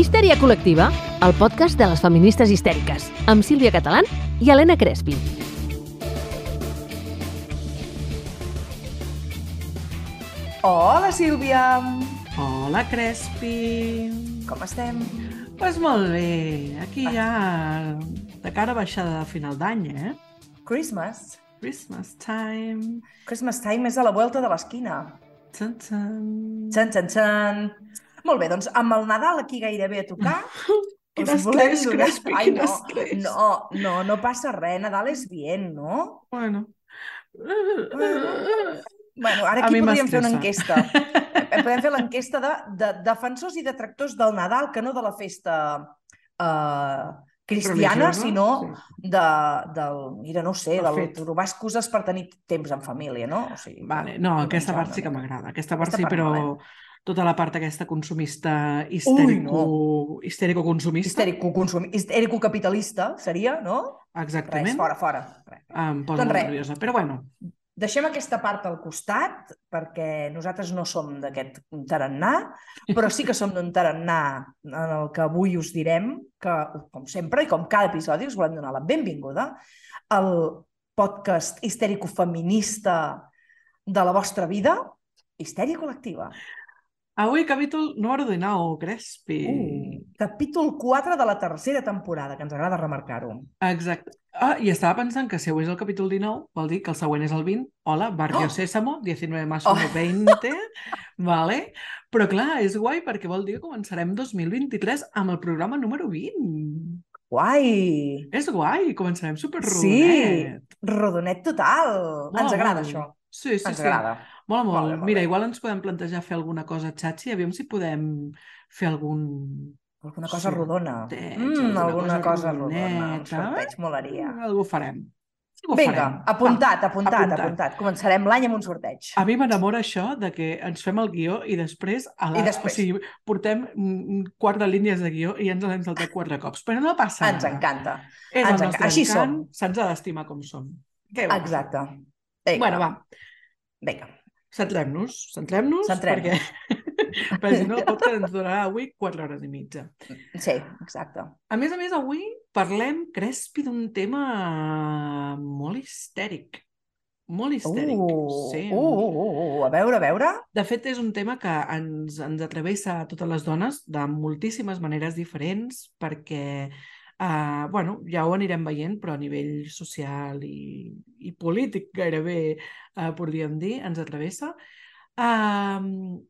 Histèria col·lectiva, el podcast de les feministes histèriques, amb Sílvia Catalán i Helena Crespi. Hola, Sílvia! Hola, Crespi! Com estem? Doncs pues molt bé, aquí ja de cara a baixada de final d'any, eh? Christmas. Christmas time. Christmas time és a la volta de l'esquina. Txan, txan. Txan, txan, txan. Molt bé, doncs amb el Nadal aquí gairebé a tocar, us volem estrès, donar... No, no, no, no passa res, Nadal és bien, no? Bueno. Bueno, ara aquí podríem fer una enquesta. Eh, Podem fer l'enquesta de, de defensors i detractors del Nadal, que no de la festa eh, cristiana, Religiosa, sinó sí. de, del, mira, no sé, del fet. trobar excuses per tenir temps en família, no? O sigui, Vale, no, de aquesta part sí que m'agrada. Aquesta part Aquesta sí, part però no, tota la part aquesta consumista histèrico, histèrico-consumista, Histèrico-consumi- histèrico-capitalista seria, no? Res, exactament, fora, fora. Res. em posa Doncs molt res. nerviosa. Però bueno, Deixem aquesta part al costat, perquè nosaltres no som d'aquest tarannà, però sí que som d'un tarannà en el que avui us direm que, com sempre i com cada episodi, us volem donar la benvinguda al podcast histèrico-feminista de la vostra vida, Histèria Col·lectiva. Avui capítol número 19, Crespi. Uh, capítol 4 de la tercera temporada, que ens agrada remarcar-ho. Exacte. Ah, i estava pensant que si avui és el capítol 19, vol dir que el següent és el 20. Hola, Barrio Oh! Sésamo, 19 más Oh! 1, 20. vale? Però clar, és guai perquè vol dir que començarem 2023 amb el programa número 20. Guai! És guai, començarem super Sí, rodonet. rodonet total. Mola ens agrada això. Sí, sí, ens sí. agrada. Molt. Molt bé, molt Mira, igual ens podem plantejar fer alguna cosa xatxi, aviam si podem fer algun... Alguna cosa Sorteig, rodona. alguna Mm, alguna cosa cosa rodona. Un sorteig molaria. Algú farem. Algú Vinga, farem. apuntat, apuntat, apuntat. apuntat. Començarem l'any amb un sorteig. A mi m'enamora això de que ens fem el guió i després, a la... I després. o sigui, portem quart de línies de guió i ens l'hem saltat quatre cops. Però no passa Ens nada. encanta. És ens el nostre així encant. Se'ns ha d'estimar com som. Què? Exacte. Vinga. Bueno, va, Vinga. Centrem-nos. Centrem-nos Centrem. perquè, perquè si no el podcast ens durarà avui quatre hores i mitja. Sí, exacte. A més a més, avui parlem, Crespi, d'un tema molt histèric. Molt histèric. Uh, sí. uh, uh, uh, a veure, a veure. De fet, és un tema que ens, ens atravessa a totes les dones de moltíssimes maneres diferents perquè, eh, bueno, ja ho anirem veient, però a nivell social i, i polític gairebé, eh, podríem dir, ens atravessa. Um,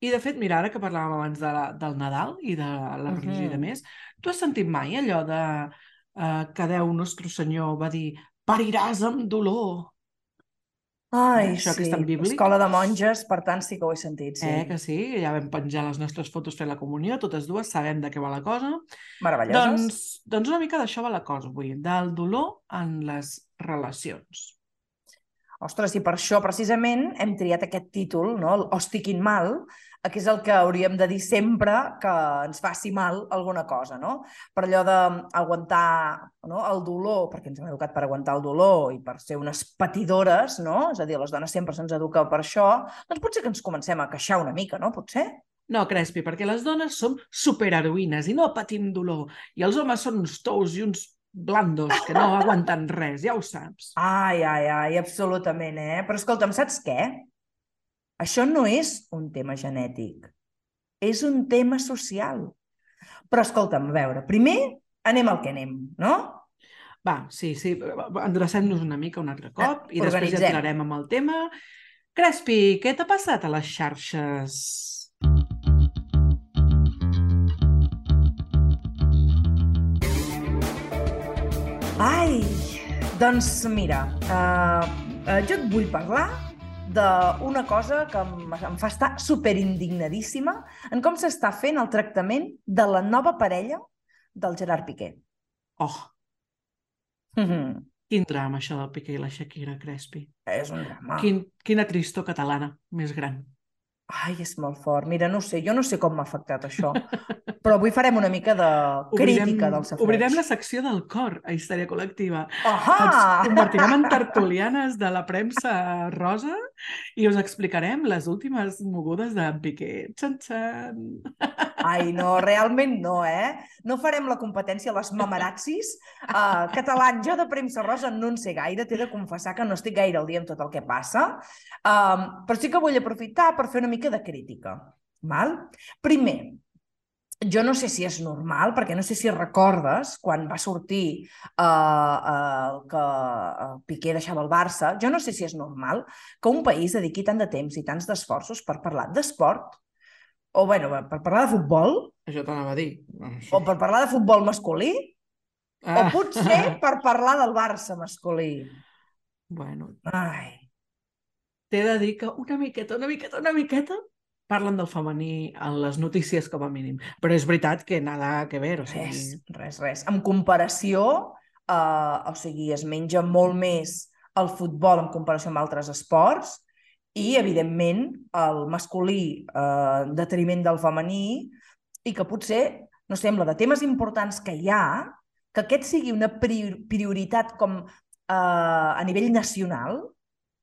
I, de fet, mira, ara que parlàvem abans de la, del Nadal i de la religió i de més, tu has sentit mai allò de eh, que Déu, nostre senyor, va dir pariràs amb dolor? Ai, Això que sí. és tan bíblic. Escola de monges, per tant, sí que ho he sentit, sí. Eh, que sí, ja vam penjar les nostres fotos fent la comunió, totes dues sabem de què va la cosa. Meravelloses. Doncs, doncs una mica d'això va la cosa avui, del dolor en les relacions. Ostres, i per això precisament hem triat aquest títol, no? el Hostiquin mal, eh, que és el que hauríem de dir sempre que ens faci mal alguna cosa, no? Per allò d'aguantar no? el dolor, perquè ens hem educat per aguantar el dolor i per ser unes patidores, no? És a dir, les dones sempre se'ns educa per això, doncs potser que ens comencem a queixar una mica, no? Potser? No, Crespi, perquè les dones som superheroïnes i no patim dolor. I els homes són uns tous i uns blandos que no aguanten res, ja ho saps. Ai, ai, ai, absolutament, eh? Però escolta'm, saps què? Això no és un tema genètic, és un tema social. Però escolta'm, a veure, primer anem al que anem, no? Va, sí, sí, endrecem-nos una mica un altre cop i després ja amb el tema. Crespi, què t'ha passat a les xarxes? Ai, doncs mira, uh, uh, jo et vull parlar d'una cosa que em, em fa estar superindignadíssima en com s'està fent el tractament de la nova parella del Gerard Piqué. Oh, Mm quin drama això del Piqué i la Shakira, Crespi. És un drama. Quin, quina tristor catalana més gran. Ai, és molt fort. Mira, no sé, jo no sé com m'ha afectat això, però avui farem una mica de crítica del safreig. obrirem la secció del cor a Histèria Col·lectiva. Ahà! Ens convertirem en tertulianes de la premsa rosa i us explicarem les últimes mogudes de Piqué. Xan, xan! Ai, no, realment no, eh? No farem la competència a les mamarazzis. Uh, catalans, jo de premsa rosa no en sé gaire, t'he de confessar que no estic gaire al dia amb tot el que passa, um, però sí que vull aprofitar per fer una mica de crítica. Val? Primer, jo no sé si és normal, perquè no sé si recordes quan va sortir uh, uh, que uh, Piqué deixava el Barça, jo no sé si és normal que un país dediqui tant de temps i tants d'esforços per parlar d'esport, o bueno, per parlar de futbol... Això t'anava a dir. O per parlar de futbol masculí, ah. o potser per parlar del Barça masculí. Bueno. Ai. T'he de dir que una miqueta, una miqueta, una miqueta parlen del femení en les notícies com a mínim. Però és veritat que nada que ver. O sigui... Res, res, res. En comparació, eh, o sigui, es menja molt més el futbol en comparació amb altres esports i, evidentment, el masculí eh, en detriment del femení i que potser, no sembla, de temes importants que hi ha, que aquest sigui una prioritat com eh, a nivell nacional,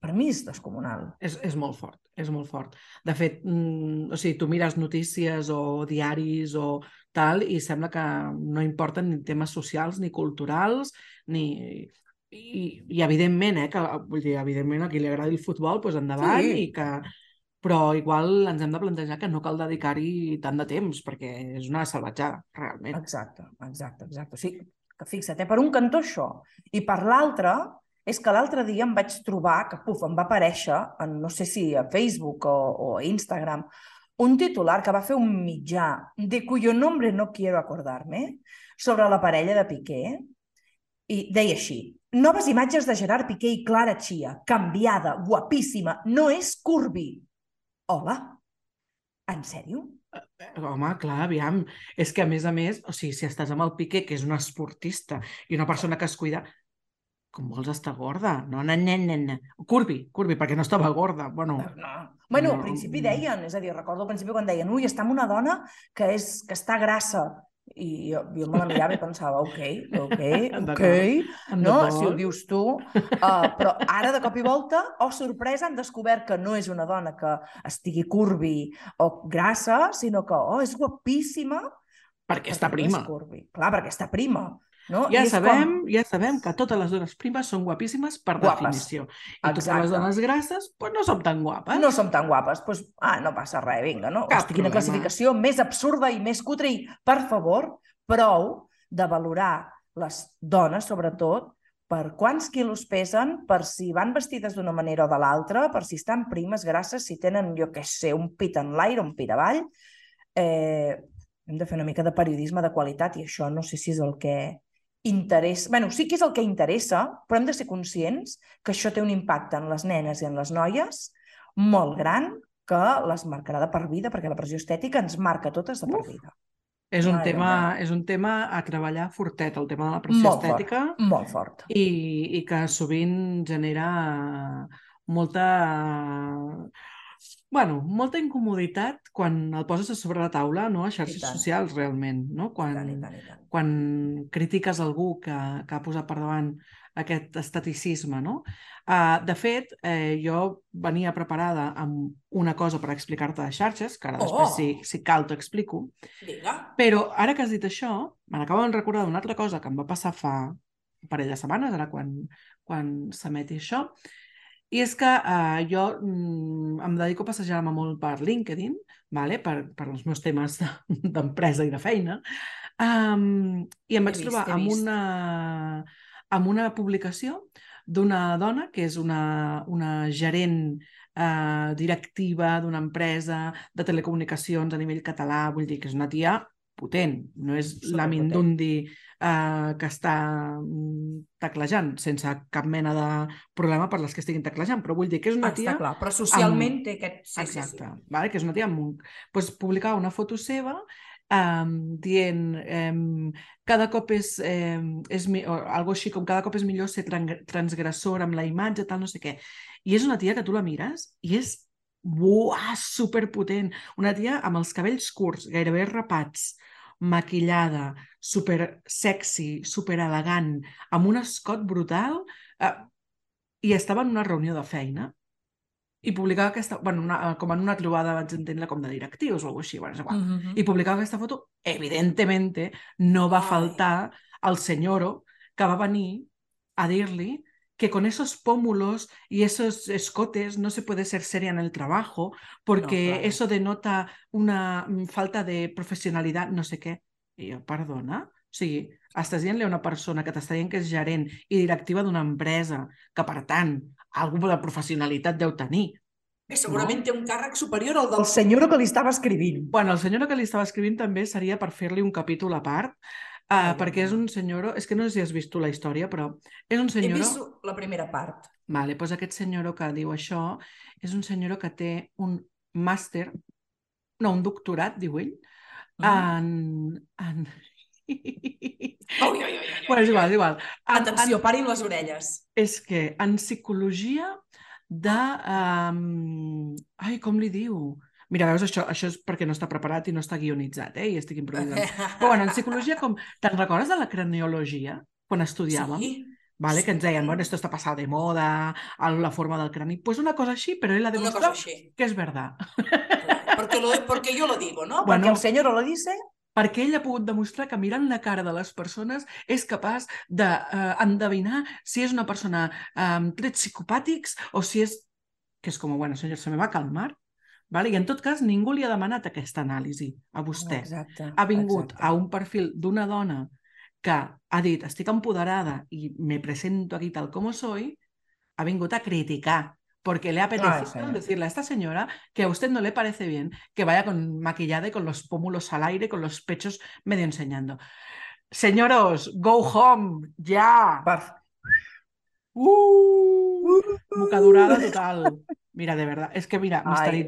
per mi és descomunal. És, és molt fort, és molt fort. De fet, mm, o sigui, tu mires notícies o diaris o tal i sembla que no importen ni temes socials ni culturals ni... I, i evidentment, eh, que, vull dir, evidentment a qui li agradi el futbol, doncs endavant sí. i que però igual ens hem de plantejar que no cal dedicar-hi tant de temps, perquè és una salvatjada, realment. Exacte, exacte, exacte. O sigui, que fixa't, eh? per un cantó això, i per l'altre, és que l'altre dia em vaig trobar, que puf, em va aparèixer, en, no sé si a Facebook o, o a Instagram, un titular que va fer un mitjà de cuyo nombre no quiero acordarme sobre la parella de Piqué i deia així Noves imatges de Gerard Piqué i Clara Chia, canviada, guapíssima, no és curvi. Hola? En sèrio? Eh, home, clar, aviam, és que a més a més, o sigui, si estàs amb el Piqué, que és un esportista i una persona que es cuida, com vols estar gorda? No, no, no, no, no. Curvi, curvi, perquè no estava gorda. Bueno, no. Bueno, no. al principi deien, és a dir, recordo al principi quan deien ui, està amb una dona que, és, que està grassa. I jo, jo me la mirava i pensava, ok, ok, ok, no? si ho dius tu. Uh, però ara, de cop i volta, oh, sorpresa, han descobert que no és una dona que estigui curvi o grassa, sinó que, oh, és guapíssima. Perquè, perquè està prima. curvi. Clar, perquè està prima. No? Ja, sabem, com... ja sabem que totes les dones primes són guapíssimes per guapes. definició. I Exacte. totes les dones grasses pues, no som tan guapes. No som tan guapes. Pues, ah, no passa res, vinga, no? Cap Hosti, quina classificació més absurda i més cutre. I, per favor, prou de valorar les dones, sobretot, per quants quilos pesen, per si van vestides d'una manera o de l'altra, per si estan primes, grasses, si tenen, jo què sé, un pit en l'aire, un pit avall. Eh, hem de fer una mica de periodisme de qualitat i això no sé si és el que interessa... bueno, sí que és el que interessa, però hem de ser conscients que això té un impacte en les nenes i en les noies molt gran que les marcarà de per vida, perquè la pressió estètica ens marca totes de per vida. És un, tema, és un tema a treballar fortet, el tema de la pressió molt estètica. Fort, molt fort. I, I que sovint genera molta bueno, molta incomoditat quan el poses a sobre la taula, no? a xarxes socials, realment, no? Quan, I tant, i tant, i tant. quan critiques algú que, que ha posat per davant aquest estaticisme, no? Uh, de fet, eh, jo venia preparada amb una cosa per explicar-te de xarxes, que ara oh! després, si, si cal, t'ho explico. Vinga. Però ara que has dit això, me n'acabo de recordar d'una altra cosa que em va passar fa un parell de setmanes, ara quan, quan s'emeti això, i és que eh, jo mm, em dedico a passejar-me molt per LinkedIn, vale? per, per els meus temes d'empresa i de feina, um, i em vaig vist, trobar amb una, amb una publicació d'una dona que és una, una gerent eh, directiva d'una empresa de telecomunicacions a nivell català, vull dir que és una tia potent, no és la Mindundi eh, que està mm, teclejant sense cap mena de problema per les que estiguin teclejant, però vull dir que és una tia... Està clar, però socialment amb... té aquest... Sí, Exacte, sí, sí. Vale? que és una tia amb un... Pues, publicar una foto seva um, dient um, cada cop és, um, és o algo així com cada cop és millor ser transgressor amb la imatge, tal, no sé què. I és una tia que tu la mires i és Buah, superpotent. Una tia amb els cabells curts, gairebé rapats, maquillada, super sexy, super elegant, amb un escot brutal, eh, i estava en una reunió de feina i publicava aquesta... Bueno, una, com en una trobada vaig entendre com de directius o alguna així, bueno, és igual. Mm -hmm. I publicava aquesta foto, evidentemente no va Ai. faltar el senyoro que va venir a dir-li que con esos pómulos y esos escotes no se puede ser seria en el trabajo porque No, claro. eso denota una mm, falta de professionalitat, no sé què. I jo, perdona? O sigui, estàs dient-li a una persona que t'està dient que és gerent i directiva d'una empresa, que per tant, alguna de professionalitat deu tenir. Que segurament té un càrrec superior al del senyor que li estava escrivint. Bueno, el senyor que li estava escrivint també seria per fer-li un capítol a part, uh, Ai, perquè és un senyor... És que no sé si has vist tu la història, però és un He senyor... vist la primera part. Vale, doncs aquest senyor que diu això és un senyor que té un màster, no, un doctorat, diu ell, Mm. en... en... Ui, ui, ui, ui, ui. bueno, és igual, és igual. En, Atenció, parin les orelles. En, és que en psicologia de... Um... Ai, com li diu? Mira, veus, això, això és perquè no està preparat i no està guionitzat, eh? I estic improvisant. Però bueno, en psicologia, com... Te'n recordes de la craniologia? Quan estudiàvem? Sí. Vale, que ens deien, Sí. bueno, esto está pasado de moda, la forma del crani. Pues una cosa així, però ell ha demostrat que és verdad. Porque, lo, porque yo lo digo, ¿no? Bueno. Porque el señor lo dice. Perquè ell ha pogut demostrar que mirant la cara de les persones és capaç d'endevinar si és una persona amb trets psicopàtics o si és... Que és com, bueno, senyor, se me va a calmar. Vale? I en tot cas, ningú li ha demanat aquesta anàlisi a vostè. Exacte. ha vingut exacte. a un perfil d'una dona que ha dit estic empoderada y me presento aquí tal como soy, ha vingut a criticar porque le ha apetecido señor. decirle a esta señora que a usted no le parece bien que vaya con maquillada y con los pómulos al aire, con los pechos medio enseñando. Señoros, go home, ya. Per... Uh, mocadurada total. Mira, de verdad, és que mira, Ai.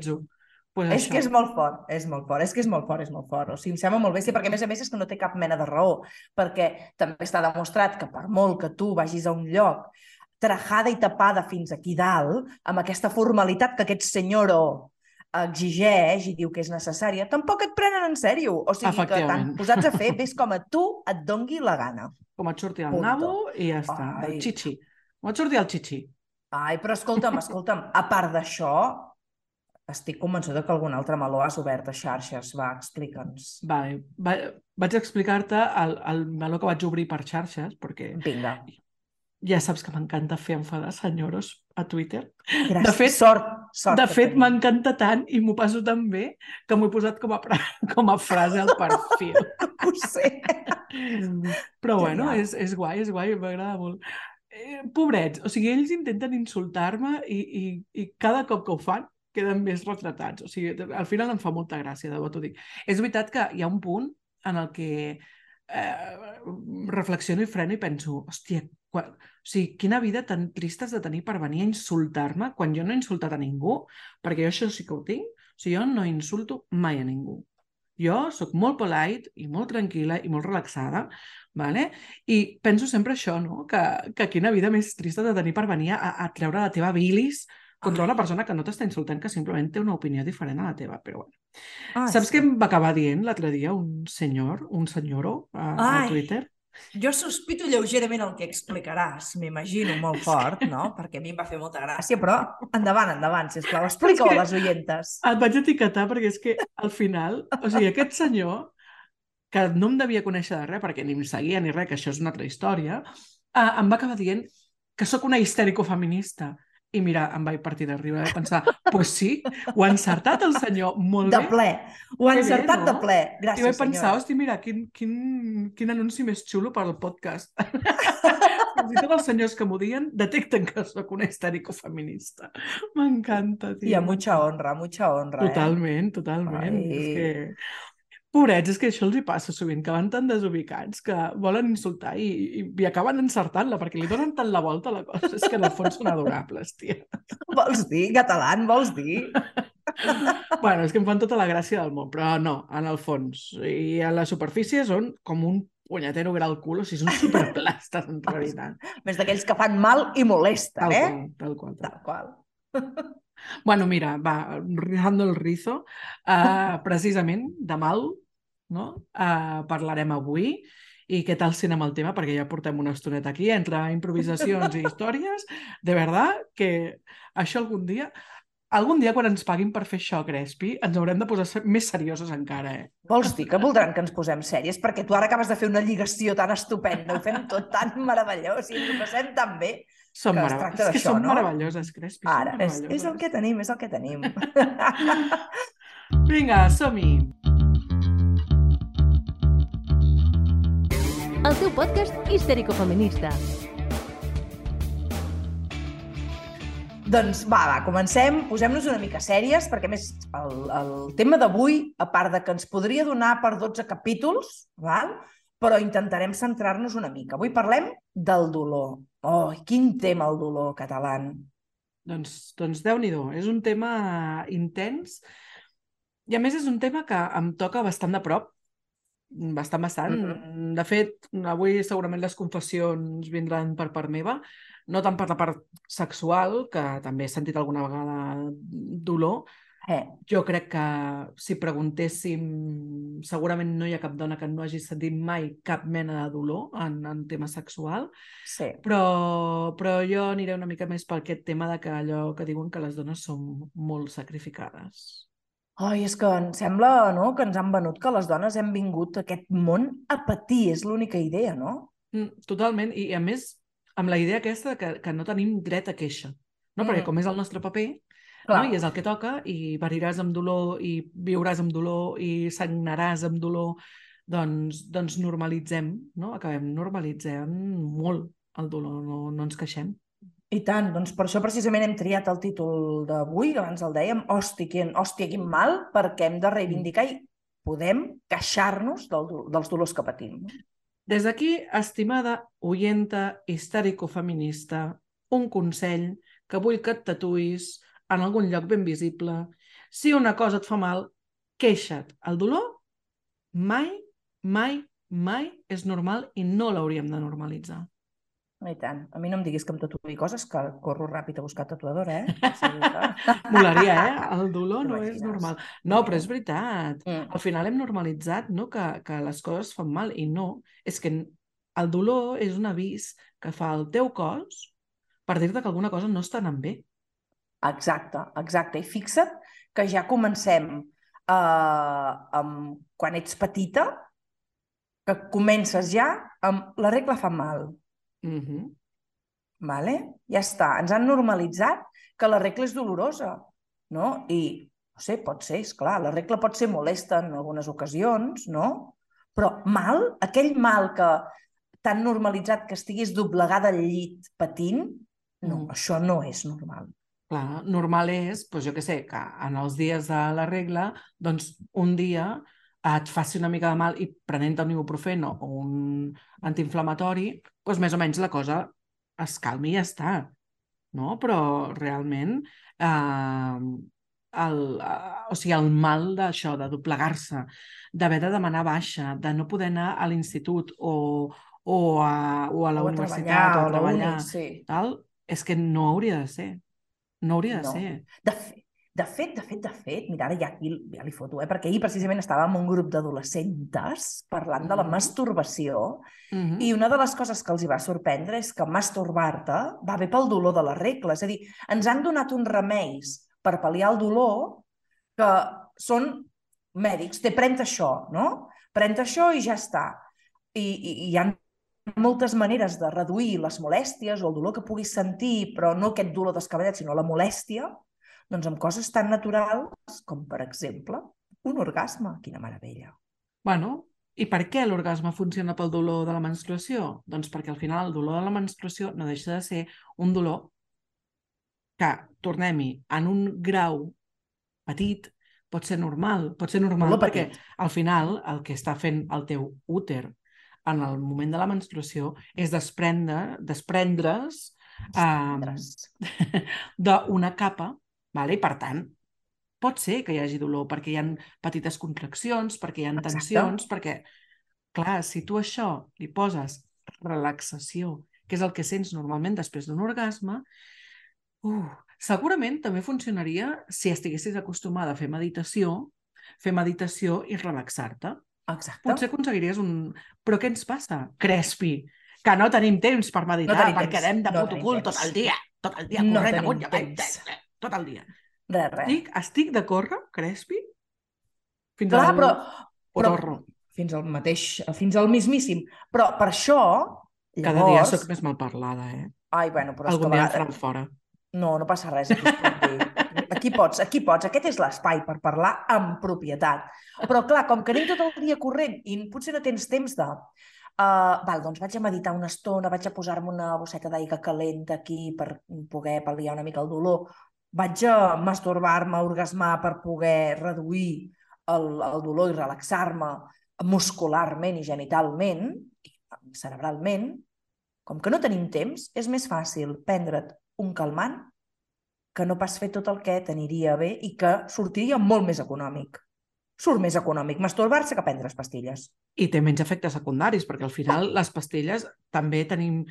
Pues És això. que és molt fort, és molt fort, és que és molt fort, és molt fort. O sigui, em sembla molt bèstia, perquè a més a més és que no té cap mena de raó, perquè també està demostrat que per molt que tu vagis a un lloc trajada i tapada fins aquí dalt, amb aquesta formalitat que aquest senyor exigeix i diu que és necessària, tampoc et prenen en sèrio. O sigui, que t'han posats a fer, ves com a tu et dongui la gana. Com et surti el Punto. nabo i ja està. Ai. El xixi. Com et surti el xixi. Ai, però escolta'm, escolta'm, a part d'això, estic convençuda que algun altre meló has obert a xarxes. Va, explica'ns. Vale. Va, vaig explicar-te el, el meló que vaig obrir per xarxes, perquè Vinga. ja saps que m'encanta fer enfadar senyoros a Twitter. Gràcies. De fet- sort, sort De fet, m'encanta tant i m'ho passo tan bé que m'ho he posat com a, com a frase al perfil. Ho sé. Però bueno, Genial. és, és guai, és guai, m'agrada molt. Eh, pobrets, o sigui, ells intenten insultar-me i, i, i cada cop que ho fan queden més retratats. O sigui, al final em fa molta gràcia, de bo t'ho dic. És veritat que hi ha un punt en el que eh, reflexiono i freno i penso, hòstia, quan... o sigui, quina vida tan trista has de tenir per venir a insultar-me quan jo no he insultat a ningú, perquè jo això sí que ho tinc. O sigui, jo no insulto mai a ningú. Jo sóc molt polite i molt tranquil·la i molt relaxada, vale? i penso sempre això, no? que, que quina vida més trista de tenir per venir a, a treure la teva bilis contra una persona que no t'està insultant, que simplement té una opinió diferent a la teva, però bueno. Ah, Saps sí. què em va acabar dient l'altre dia un senyor, un senyoro a, a. Twitter? Jo sospito lleugerament el que explicaràs, m'imagino molt fort, no? Perquè a mi em va fer molta gràcia, però endavant, endavant, sisplau, explica-ho a les oientes. Et vaig etiquetar perquè és que al final, o sigui, aquest senyor, que no em devia conèixer de res perquè ni em seguia ni res, que això és una altra història, eh, em va acabar dient que sóc una histèrico-feminista. I mira, em vaig partir de riure i pensar, pues sí, ho ha encertat el senyor molt De bé. ple. Ho ha Que bé, encertat no? de ple. I Gràcies, vaig pensar, senyora. hosti, mira, quin, quin, quin anunci més xulo per al podcast. Fins i tot els senyors que m'ho diuen detecten que sóc una histèrico-feminista. M'encanta, tio. I a mucha honra, mucha honra, Totalment, totalment. Ai. És que... Pobrets, és que això els hi passa sovint, que van tan desubicats que volen insultar i, i, i acaben encertant-la, perquè li donen tant la volta a la cosa. És que en el fons són adorables, tia. Vols dir, catalán, vols dir? Bueno, és que em fan tota la gràcia del món, però no, en el fons. I a la superfície són com un punyetero gra al cul, o sigui, són superplastes, en realitat. Més d'aquells que fan mal i molesten, Tal eh? qual, tal qual. Tal. Tal qual. Bueno, mira, va, rizando el rizo, uh, precisament de mal, no? Uh, parlarem avui i què tal si anem al tema, perquè ja portem una estoneta aquí, entre improvisacions i històries, de verdad que això algun dia algun dia quan ens paguin per fer això, Crespi, ens haurem de posar més seriosos encara, eh? Vols dir que voldran que ens posem sèries? Perquè tu ara acabes de fer una lligació tan estupenda, ho fem tot tan meravellós i ho passem tan bé. Som Que es tracta que d'això, som no? meravelloses, Crespi. Ara, és, és el que tenim, és el que tenim. Vinga, som-hi! El teu podcast histèrico-feminista. Doncs va, va, comencem, posem-nos una mica sèries, perquè a més el, el tema d'avui, a part de que ens podria donar per 12 capítols, val? però intentarem centrar-nos una mica. Avui parlem del dolor. Oh, quin tema el dolor català. Doncs, doncs Déu-n'hi-do, és un tema intens i a més és un tema que em toca bastant de prop, bastant, bastant. Mhm. De fet, avui segurament les confessions vindran per part meva, no tant per la part sexual, que també he sentit alguna vegada dolor. Eh, Jo crec que si preguntéssim, segurament no hi ha cap dona que no hagi sentit mai cap mena de dolor en, en tema sexual, sí. però, però jo aniré una mica més per aquest tema de que allò que diuen que les dones són molt sacrificades. Ai, és que em sembla no, que ens han venut que les dones hem vingut a aquest món a patir, és l'única idea, no? Mm, totalment, i a més amb la idea aquesta que, que no tenim dret a queixa, no? perquè Mm. com és el nostre paper, Clar, no? i és el que toca, i pariràs amb dolor, i viuràs amb dolor, i sagnaràs amb dolor, doncs, doncs normalitzem, no? acabem normalitzant molt el dolor, no, no ens queixem. I tant, doncs per això precisament hem triat el títol d'avui, abans el dèiem, Hòstia, quin, hòstia, quin mal, perquè hem de reivindicar i podem queixar-nos del, dels dolors que patim. Des d'aquí, estimada oyenta histèrico-feminista, un consell que vull que et tatuïs en algun lloc ben visible. Si una cosa et fa mal, queixa't. El dolor mai, mai, mai és normal i no l'hauríem de normalitzar. I tant. A mi no em diguis que em tatuï coses, que corro ràpid a buscar tatuadora, eh? Que... Molaria, eh? El dolor no és normal. No, però és veritat. Mm. Al final hem normalitzat no, que, que les coses fan mal i no. És que el dolor és un avís que fa el teu cos per dir-te que alguna cosa no està anant bé. Exacte, exacte. I fixa't que ja comencem eh, amb, quan ets petita, que comences ja amb la regla fa mal, Mm -hmm. vale? ja està. Ens han normalitzat que la regla és dolorosa, no? I, no sé, pot ser, és clar, la regla pot ser molesta en algunes ocasions, no? Però mal, aquell mal que tan normalitzat que estiguis doblegada al llit patint, no, Mm. això no és normal. Clar, normal és, doncs jo què sé, que en els dies de la regla, doncs un dia et faci una mica de mal i prenent un ibuprofeno o un antiinflamatori, doncs més o menys la cosa es calmi i ja està. No? Però realment eh, el, eh, o sigui, el mal d'això, de doblegar-se, d'haver de demanar baixa, de no poder anar a l'institut o, o, a, o a la O a universitat treballar, o o a a la treballar, uni, sí. tal, és que no hauria de ser. No hauria de No. ser. De de fet, de fet, de fet, mira, ara ja aquí ja li foto, eh? perquè ahir precisament estava amb un grup d'adolescentes parlant de la Mhm. masturbació Mm i una de les coses que els hi va sorprendre és que masturbar-te va bé pel dolor de la regla. És a dir, ens han donat uns remeis per pal·liar el dolor que són mèdics. Té, pren això, no? Pren això i ja està. I, i, i hi ha moltes maneres de reduir les molèsties o el dolor que puguis sentir, però no aquest dolor descabellat, sinó la molèstia, doncs amb coses tan naturals com, per exemple, un orgasme. Quina meravella. Bueno, i per què l'orgasme funciona pel dolor de la menstruació? Doncs perquè al final el dolor de la menstruació no deixa de ser un dolor que, tornem-hi, en un grau petit pot ser normal. Pot ser normal Dolor perquè petit. al final el que està fent el teu úter en el moment de la menstruació és desprendre, desprendre's eh, Ostres. d'una capa, vale? i per tant, pot ser que hi hagi dolor perquè hi ha petites contraccions, perquè hi ha Exacte. tensions, perquè, clar, si tu això li poses relaxació, que és el que sents normalment després d'un orgasme, uh, segurament també funcionaria si estiguessis acostumada a fer meditació, fer meditació i relaxar-te. Exacte. Potser aconseguiries un... Però què ens passa? Crespi, que no tenim temps per meditar, tenim perquè temps, anem de no puto tenim cul temps. tot el dia, tot el dia No corrent amunt i avall, temps. Tot el dia. Res, res. Estic, estic de córrer, Crespi, fins Clar, al però, però fins al mateix, fins al mismíssim. Però per això, Cada dia llavors... sóc més mal parlada, eh? Ai, bueno, però és Algun que a dia em vegades- faran fora. No, no passa res, aquí. Aquí pots, aquí pots. Aquest és l'espai per parlar amb propietat. Però, clar, com que anem tot el dia corrent i potser no tens temps de... Uh, val, doncs vaig a meditar una estona, vaig a posar-me una bosseta d'aigua calenta aquí per poder pal·liar una mica el dolor. Vaig a masturbar-me, a orgasmar per poder reduir el, el dolor i relaxar-me muscularment i genitalment, i cerebralment. Com que no tenim temps, és més fàcil prendre't un calmant que no pas fer tot el que t'aniria bé i que sortiria molt més econòmic. Surt més econòmic masturbar-se que prendre's pastilles. I té menys efectes secundaris, perquè al final les pastilles també tenim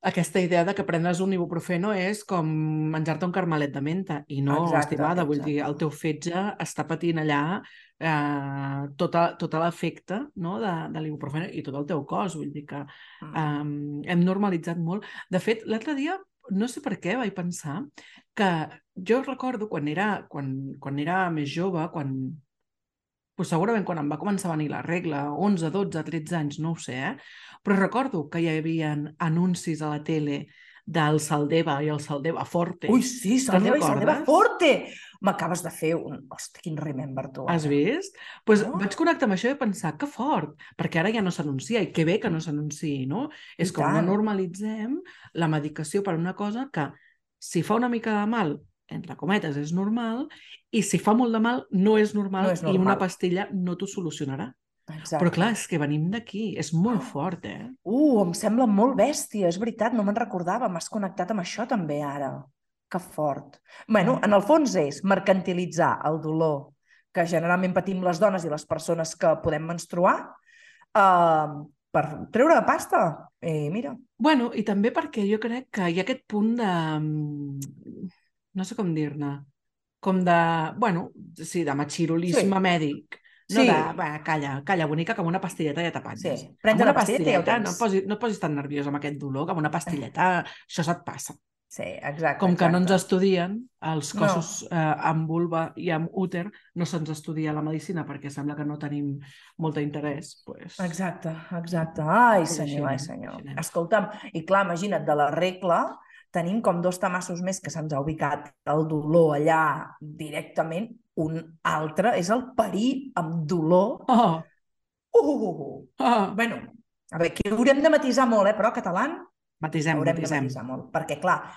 aquesta idea de que prendre's un ibuprofeno és com menjar-te un carmelet de menta i no, Exacte, estimada, vull dir, exacte. el teu fetge està patint allà eh, tota l'efecte no, de, de l'ibuprofeno i tot el teu cos, vull dir que um, hem normalitzat molt. De fet, l'altre dia, no sé per què, vaig pensar que jo recordo quan era, quan, quan era més jove, quan pues segurament quan em va començar a venir la regla, 11, 12, 13 anys, no ho sé, eh? Però recordo que hi havia anuncis a la tele del Saldeva i el Saldeva Forte. Ui, sí, Saldeva i Saldeva? Forte! M'acabes de fer un... Hosti, quin remember tu. Has vist? Pues Oh. vaig connectar amb això i pensar que fort, perquè ara ja no s'anuncia i que bé que no s'anunciï, no? És I com no normalitzem la medicació per una cosa que si fa una mica de mal, entre cometes, és normal, i si fa molt de mal, no és normal, No és i una normal. pastilla no t'ho solucionarà. Exacte. Però clar, és que venim d'aquí, és molt fort, eh? Uh, em sembla molt bèstia, és veritat, no me'n recordava, m'has connectat amb això també ara. Que fort. bueno, en el fons és mercantilitzar el dolor que generalment patim les dones i les persones que podem menstruar uh, per treure pasta. I mira, Bueno, i també perquè jo crec que hi ha aquest punt de... mm, No sé com dir-ne. Com de... Bueno, sí, de machirulisme Sí. mèdic. No Sí. de... Va, calla, calla, bonica, que amb una pastilleta ja t'apanys. Sí, Amb una pastilleta i ja no, et posis, no et posis tan nerviós amb aquest dolor, que amb una pastilleta això se't passa. sí, exacte. Com que no ens exacte. estudien, els No. cossos eh, amb vulva i amb úter, no se'ns estudia la medicina perquè sembla que no tenim molt interès. Pues... Exacte, exacte. Ai, Pues senyor, ai, senyor. anem. Escolta'm, i clar, imagina't, de la regla tenim com dos tamassos més que se'ns ha ubicat el dolor allà directament. Un altre és el parir amb dolor. Oh, Uh, uh, uh, uh. oh. Bueno, a veure, aquí haurem de matisar molt, eh? però català Matisem, haurem de matisem. matisar molt. Perquè, clar,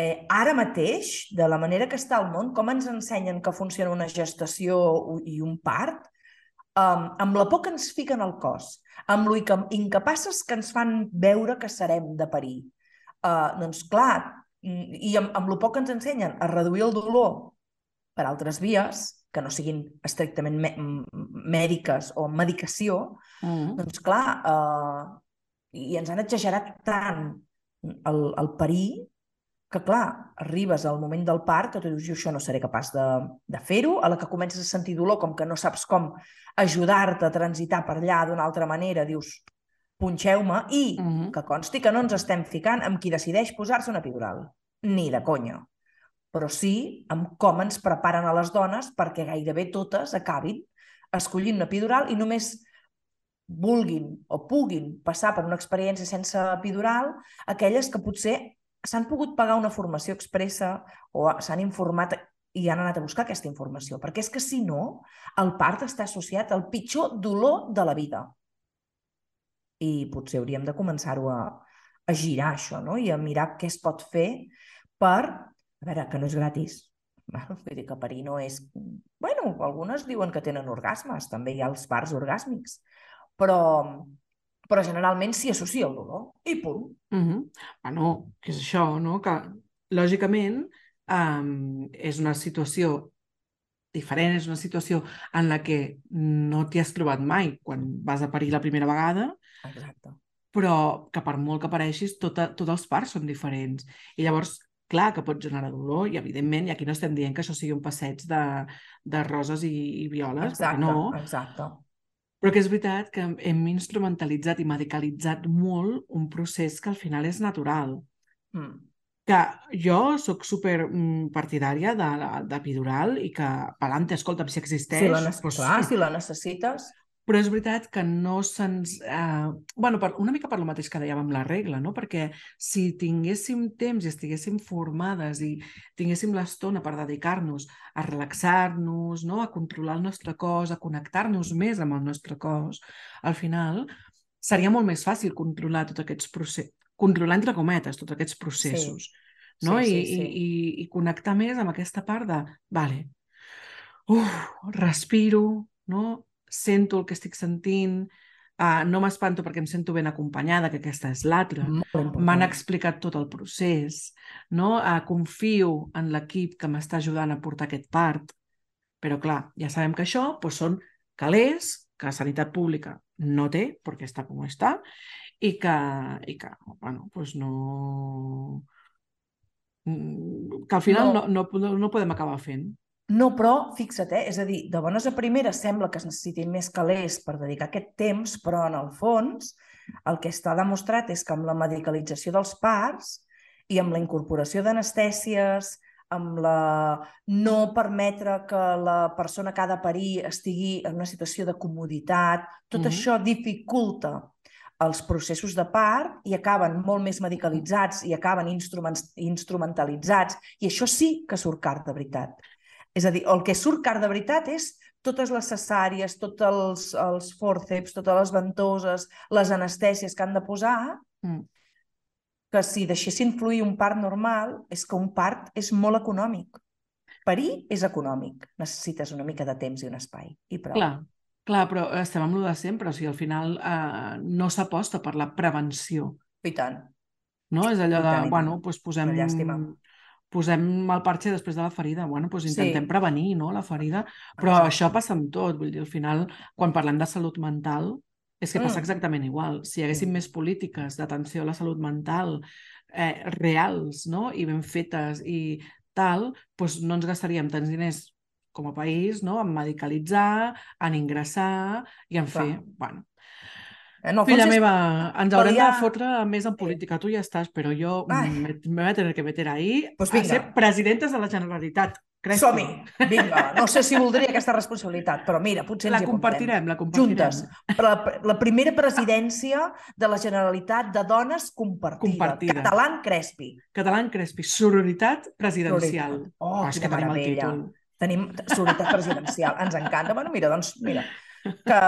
eh, ara mateix, de la manera que està el món, com ens ensenyen que funciona una gestació i un part, um, amb la por que ens fiquen al cos, amb lo inca- incapaces que ens fan veure que serem de parir. Uh, doncs clar, mm, i amb, amb lo poc que ens ensenyen a reduir el dolor per altres vies, que no siguin estrictament mè mèdiques o medicació, Mm. doncs clar, uh, i ens han exagerat tant el, el parir que, clar, arribes al moment del part que tu dius, jo això no seré capaç de, de fer-ho, a la que comences a sentir dolor, com que no saps com ajudar-te a transitar per allà d'una altra manera, dius, punxeu-me, i Mhm. que consti que no ens estem ficant amb qui decideix posar-se una epidural. Ni de conya. Però sí amb com ens preparen a les dones perquè gairebé totes acabin escollint una epidural i només vulguin o puguin passar per una experiència sense epidural aquelles que potser s'han pogut pagar una formació expressa o s'han informat i han anat a buscar aquesta informació. Perquè és que, si no, el part està associat al pitjor dolor de la vida. I potser hauríem de començar-ho a, a girar, això, no? I a mirar què es pot fer per... A veure, que no és gratis. Vull dir que parir no és... Bueno, algunes diuen que tenen orgasmes, també hi ha els parts orgàsmics, però, però generalment s'hi associa el dolor, i punt. Mm -hmm. Bueno, que és això, no? Que lògicament um, és una situació diferent, és una situació en la que no t'hi has trobat mai quan vas a parir la primera vegada, Exacte. però que per molt que apareixis, tota, tots els parts són diferents. I llavors, clar que pot generar dolor, i evidentment, i aquí no estem dient que això sigui un passeig de, de roses i, i violes, Exacte, perquè no, exacte. però que és veritat que hem instrumentalitzat i medicalitzat molt un procés que al final és natural. Mm. que jo sóc super mm, partidària de, d'epidural i que pelante, escolta'm, si existeix... Si la, doncs clar, si la necessites... Però és veritat que no se'ns... Eh, bueno, per, una mica per lo mateix que dèiem amb la regla, no? Perquè si tinguéssim temps i estiguéssim formades i tinguéssim l'estona per dedicar-nos a relaxar-nos, no? a controlar el nostre cos, a connectar-nos més amb el nostre cos, al final seria molt més fàcil controlar tots aquests processos, controlar entre cometes tots aquests processos, no? Sí, sí, sí. I, i, I connectar més amb aquesta part de, vale, uf, respiro, no? Sento el que estic sentint, uh, no m'espanto perquè em sento ben acompanyada, que aquesta és l'altra. M'han explicat tot el procés, no? Uh, confio en l'equip que m'està ajudant a portar aquest part, però clar, ja sabem que això doncs, són calés que la sanitat pública no té, perquè està com està, i que, i que bueno, doncs no... mm, que al final No. no, no, no podem acabar fent. No, però fixa't, eh? és a dir, de bones a primeres sembla que es necessitin més calés per dedicar aquest temps, però en el fons el que està demostrat és que amb la medicalització dels parts i amb la incorporació d'anestèsies, amb la no permetre que la persona que ha de parir estigui en una situació de comoditat, tot Mhm. això dificulta els processos de part i acaben molt més medicalitzats i acaben instruments, instrumentalitzats i això sí que surt car de veritat. És a dir, el que surt car de veritat és totes les cesàries, tots els, els fòrceps, totes les ventoses, les anestèsies que han de posar, Mm. que si deixessin fluir un part normal, és que un part és molt econòmic. Parir és econòmic. Necessites una mica de temps i un espai. I prou. Clar, clar, però estem amb lo de sempre, o sigui, al final eh, no s'aposta per la prevenció, I tant. no? És allò de, tant, bueno, doncs posem, Una llàstima. Posem el parxe després de la ferida, bueno, doncs intentem Sí. prevenir, no?, la ferida, però Exacte. això passa amb tot, vull dir, al final, quan parlem de salut mental, és que passa Mm. exactament igual. Si hi haguéssim Mm. més polítiques d'atenció a la salut mental eh, reals, no?, i ben fetes i tal, doncs no ens gastaríem tants diners com a país, no?, en medicalitzar, en ingressar i en Clar. fer, bueno, En el fons Filla és meva, ens haurem de pal·liar- fotre més en política. Tu ja estàs, però jo me, me voy a tener que meter ahí Pues a ser presidentes de la Generalitat. Som-hi! Vinga, no sé si voldria aquesta responsabilitat, però mira, potser La ens compartirem, la compartirem. Juntes. La, la primera presidència de la Generalitat de dones compartida. Compartida. Català Crespi. Català en Crespi, sororitat presidencial. Sororitat. Oh, que quina el meravella. Tenim sororitat presidencial. Ens encanta. Bueno, mira, doncs, mira, que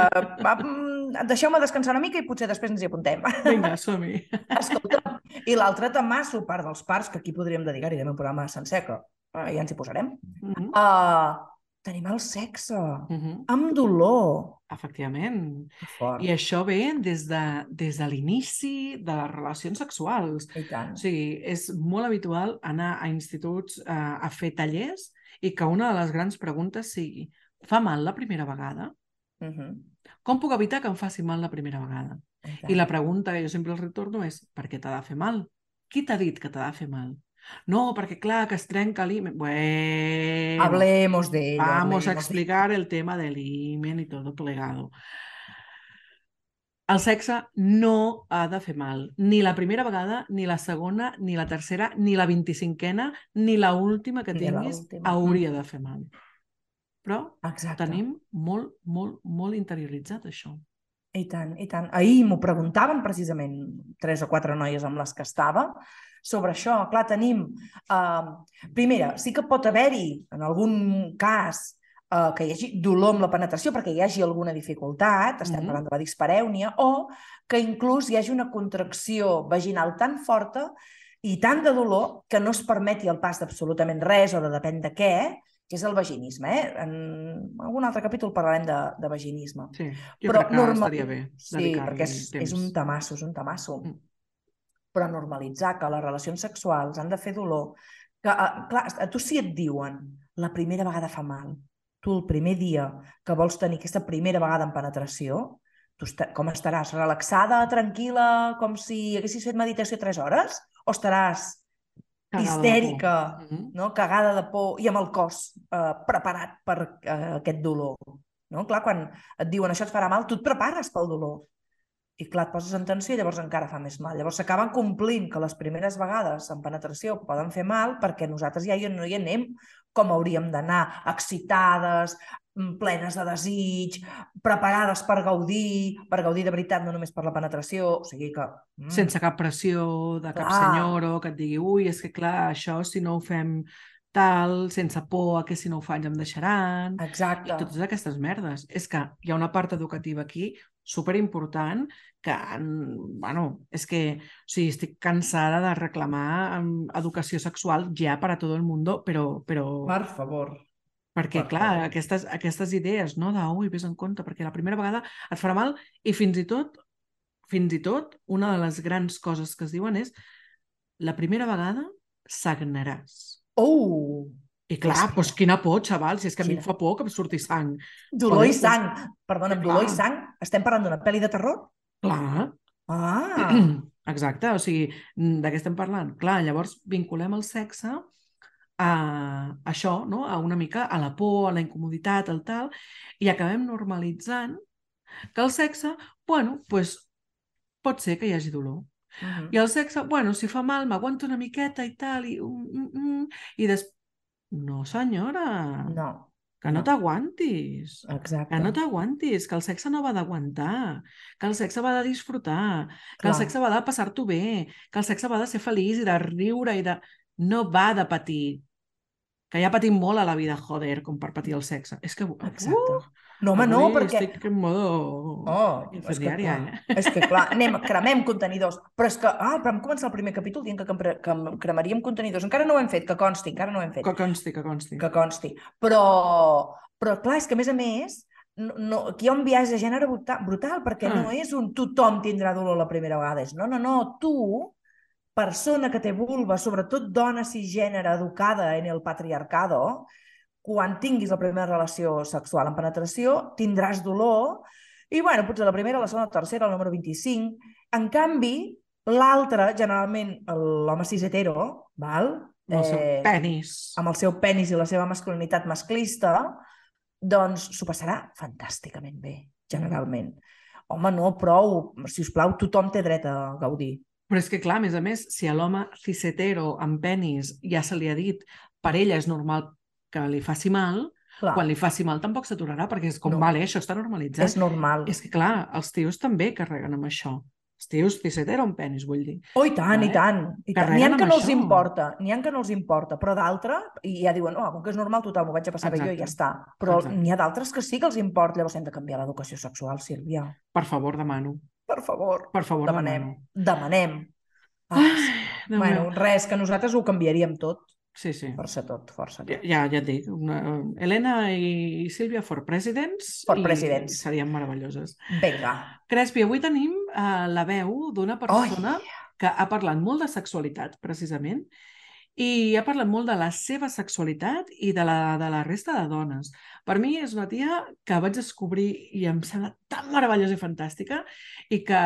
mm, deixeu-me descansar una mica i potser després ens hi apuntem. Vinga, som-hi. Escolta, i l'altre temasso, part dels parts, que aquí podríem dedicar-hi també un programa sencer, que eh, ja ens hi posarem, Mhm, uh, tenim el sexe, mhm. amb dolor. Efectivament. Fort. I això ve des de, des de l'inici de les relacions sexuals. I tant. O sigui, és molt habitual anar a instituts eh, a fer tallers i que una de les grans preguntes sigui fa mal la primera vegada? Mhm. Com puc evitar que em faci mal la primera vegada? I I la pregunta que jo sempre els retorno és per què t'ha de fer mal? Qui t'ha dit que t'ha de fer mal? No, perquè clar, que es trenca l'himen. Bueno, Hablemos de ello. vamos a hablemos de- explicar el tema del himen y todo plegado. El sexe no ha de fer mal. Ni la primera vegada, ni la segona, ni la tercera, ni la 25a, ni la última que tinguis hauria de fer mal. Però Exacte. tenim molt, molt, molt interioritzat això. I tant, i tant. Ahir m'ho preguntaven precisament tres o quatre noies amb les que estava sobre això. Clar, tenim... Uh, primera, sí que pot haver-hi, en algun cas, uh, que hi hagi dolor amb la penetració perquè hi hagi alguna dificultat, estem Mhm. parlant de la disparèunia, o que inclús hi hagi una contracció vaginal tan forta i tant de dolor que no es permeti el pas d'absolutament res o de depèn de què, que és el vaginisme. Eh? En algun altre capítol parlarem de, de vaginisme. Sí, jo Però crec que normal- estaria bé Sí, perquè és, temps. és un tamasso, és un tamasso. Mm. Però normalitzar que les relacions sexuals han de fer dolor, que, uh, clar, a tu si et diuen la primera vegada fa mal, tu el primer dia que vols tenir aquesta primera vegada en penetració, tu est com estaràs? Relaxada, tranquil·la, com si haguessis fet meditació tres hores? O estaràs Cagada histèrica. Mhm. no? cagada de por i amb el cos eh, preparat per eh, aquest dolor? No? Clar, quan et diuen això et farà mal, tu et prepares pel dolor. i clar, et poses en tensió i llavors encara fa més mal. Llavors s'acaben complint que les primeres vegades en penetració poden fer mal perquè nosaltres ja no hi anem com hauríem d'anar, excitades, plenes de desig, preparades per gaudir, per gaudir de veritat, no només per la penetració, o sigui que... Mm. Sense cap pressió de cap clar. senyor o que et digui, ui, és que clar, això si no ho fem tal, sense por a que si no ho faig em deixaran... Exacte. I totes aquestes merdes. És que hi ha una part educativa aquí superimportant que, bueno, és que o sigui, estic cansada de reclamar educació sexual ja per a tot el món, però, però... Per favor. Perquè, per clar, favor. aquestes, aquestes idees, no?, de, ui, vés en compte, perquè la primera vegada et farà mal i fins i tot, fins i tot, una de les grans coses que es diuen és la primera vegada sagnaràs. Oh! I clar, doncs quina por, xaval, si és que a mi em fa por que em surti sang. Dolor i sang. Perdona, clar. dolor i sang? Estem parlant d'una pel·li de terror? Clar. Ah! Exacte, o sigui, de què estem parlant? Clar, llavors vinculem el sexe a això, no? a una mica a la por, a la incomoditat, al tal, i acabem normalitzant que el sexe, bueno, pues, pot ser que hi hagi dolor. Uh -huh. I el sexe, bueno, si fa mal, m'aguanto una miqueta i tal, i, mm, mm, mm, i després... No, senyora. No. Que no, no. t'aguantis. Exacte. Que no t'aguantis, que el sexe no va d'aguantar, que el sexe va de disfrutar, que Clar. el sexe va de passar-t'ho bé, que el sexe va de ser feliç i de riure i de... No va de patir, que ja patim molt a la vida, joder, com per patir el sexe. És que... Exacte. Uh, no, home, no, perquè... Estic en modo oh, és que, eh? És que, clar, anem, cremem contenidors. Però és que, ah, però vam començar el primer capítol dient que, que cremaríem contenidors. Encara no ho hem fet, que consti, encara no ho hem fet. Que consti, que consti. Que consti. Però, però clar, és que a més a més, no, no, aquí hi ha un viatge de gènere brutal, brutal perquè ah. no és un tothom tindrà dolor la primera vegada. És, no, no, no, tu persona que té vulva, sobretot dona cisgènere educada en el patriarcado, quan tinguis la primera relació sexual en penetració, tindràs dolor, i bueno, potser la primera, la segona, la tercera, el número 25. En canvi, l'altre, generalment l'home cis hetero, val? Amb el seu eh, penis. Amb el seu penis i la seva masculinitat masclista, doncs s'ho passarà fantàsticament bé, generalment. Home, no, prou, si us plau, tothom té dret a gaudir. Però és que, clar, a més a més, si a l'home cis-hetero amb penis ja se li ha dit per ella és normal que li faci mal, clar. quan li faci mal tampoc s'aturarà, perquè és com, no. vale, això està normalitzat. És normal. És que, clar, els tios també carreguen amb això. Els tios cis-hetero amb penis, vull dir. Oh, i tant, vale? i tant. I tant. N'hi ha que no els importa, n'hi ha que no els importa, però d'altre, i ja diuen, oh, com que és normal, total, m'ho vaig a passar Exacte. bé jo i ja està. Però n'hi ha d'altres que sí que els importa, llavors hem de canviar l'educació sexual, Sílvia. Per favor, demano. Per favor. Per favor, demanem. Demanem. Ah, Ai, bueno, res, que nosaltres ho canviaríem tot. Sí, sí. Força tot, força tot. Ja, ja et dic, una, Helena i Sílvia for presidents. For presidents. serien meravelloses. Vinga. Crespi, avui tenim uh, la veu d'una persona Oi. que ha parlat molt de sexualitat, precisament, i ha parlat molt de la seva sexualitat i de la, de la resta de dones. Per mi és una tia que vaig descobrir i em sembla tan meravellosa i fantàstica i que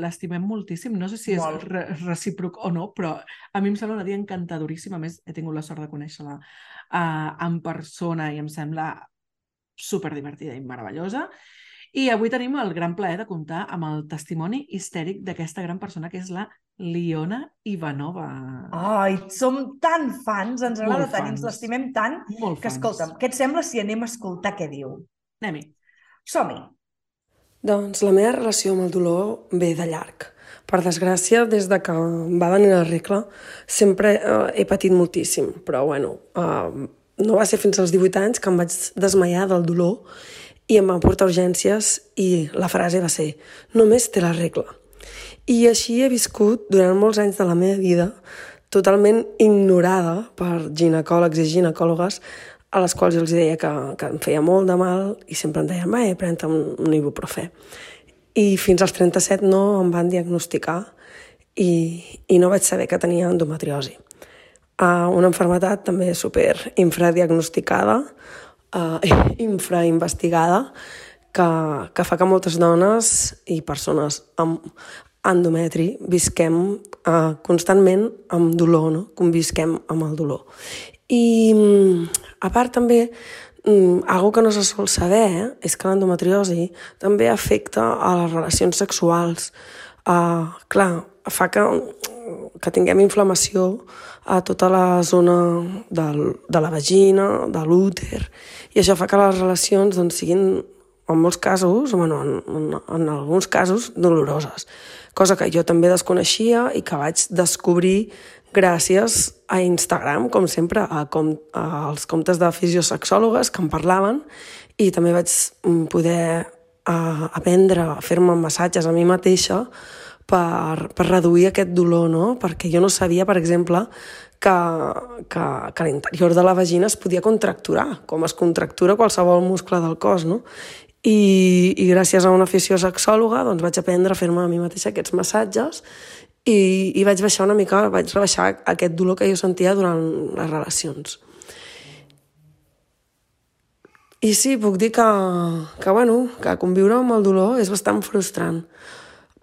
l'estimem moltíssim. No sé si és re recíproc o no, però a mi em sembla una tia encantadoríssima. A més, he tingut la sort de conèixer-la uh, en persona i em sembla superdivertida i meravellosa. I avui tenim el gran plaer de comptar amb el testimoni histèric d'aquesta gran persona que és la Liona Ivanova. Ai, som tan fans, ens agrada tant, ens l'estimem tant, Molt que, fans. escolta'm, què et sembla si anem a escoltar què diu? Anem-hi. Som-hi. Doncs la meva relació amb el dolor ve de llarg. Per desgràcia, des de que va venir la regla, sempre eh, he patit moltíssim, però bueno, eh, no va ser fins als 18 anys que em vaig desmaiar del dolor i em van portar urgències i la frase va ser només té la regla. I així he viscut durant molts anys de la meva vida totalment ignorada per ginecòlegs i ginecòlogues a les quals els deia que, que em feia molt de mal i sempre em deien, va, pren un, un ibuprofè. I fins als 37 no em van diagnosticar i, i no vaig saber que tenia endometriosi. Uh, una enfermetat també super infradiagnosticada, uh, infrainvestigada que, que fa que moltes dones i persones amb endometri visquem uh, constantment amb dolor, no? convisquem amb el dolor. I a part també Mm, algo que no se sol saber eh, és que l'endometriosi també afecta a les relacions sexuals. Uh, clar, fa que, que tinguem inflamació a tota la zona del, de la vagina, de l'úter, i això fa que les relacions doncs, siguin, en molts casos, bueno, en, en, en alguns casos, doloroses. Cosa que jo també desconeixia i que vaig descobrir gràcies a Instagram, com sempre, a com, als comptes de fisiosexòlogues que em parlaven i també vaig mm, poder a, aprendre a fer-me massatges a mi mateixa per, per reduir aquest dolor, no? Perquè jo no sabia, per exemple, que, que, que l'interior de la vagina es podia contracturar, com es contractura qualsevol muscle del cos, no? I, i gràcies a una fisiosexòloga doncs vaig aprendre a fer-me a mi mateixa aquests massatges i, i vaig baixar una mica, vaig rebaixar aquest dolor que jo sentia durant les relacions. I sí, puc dir que, que, bueno, que conviure amb el dolor és bastant frustrant.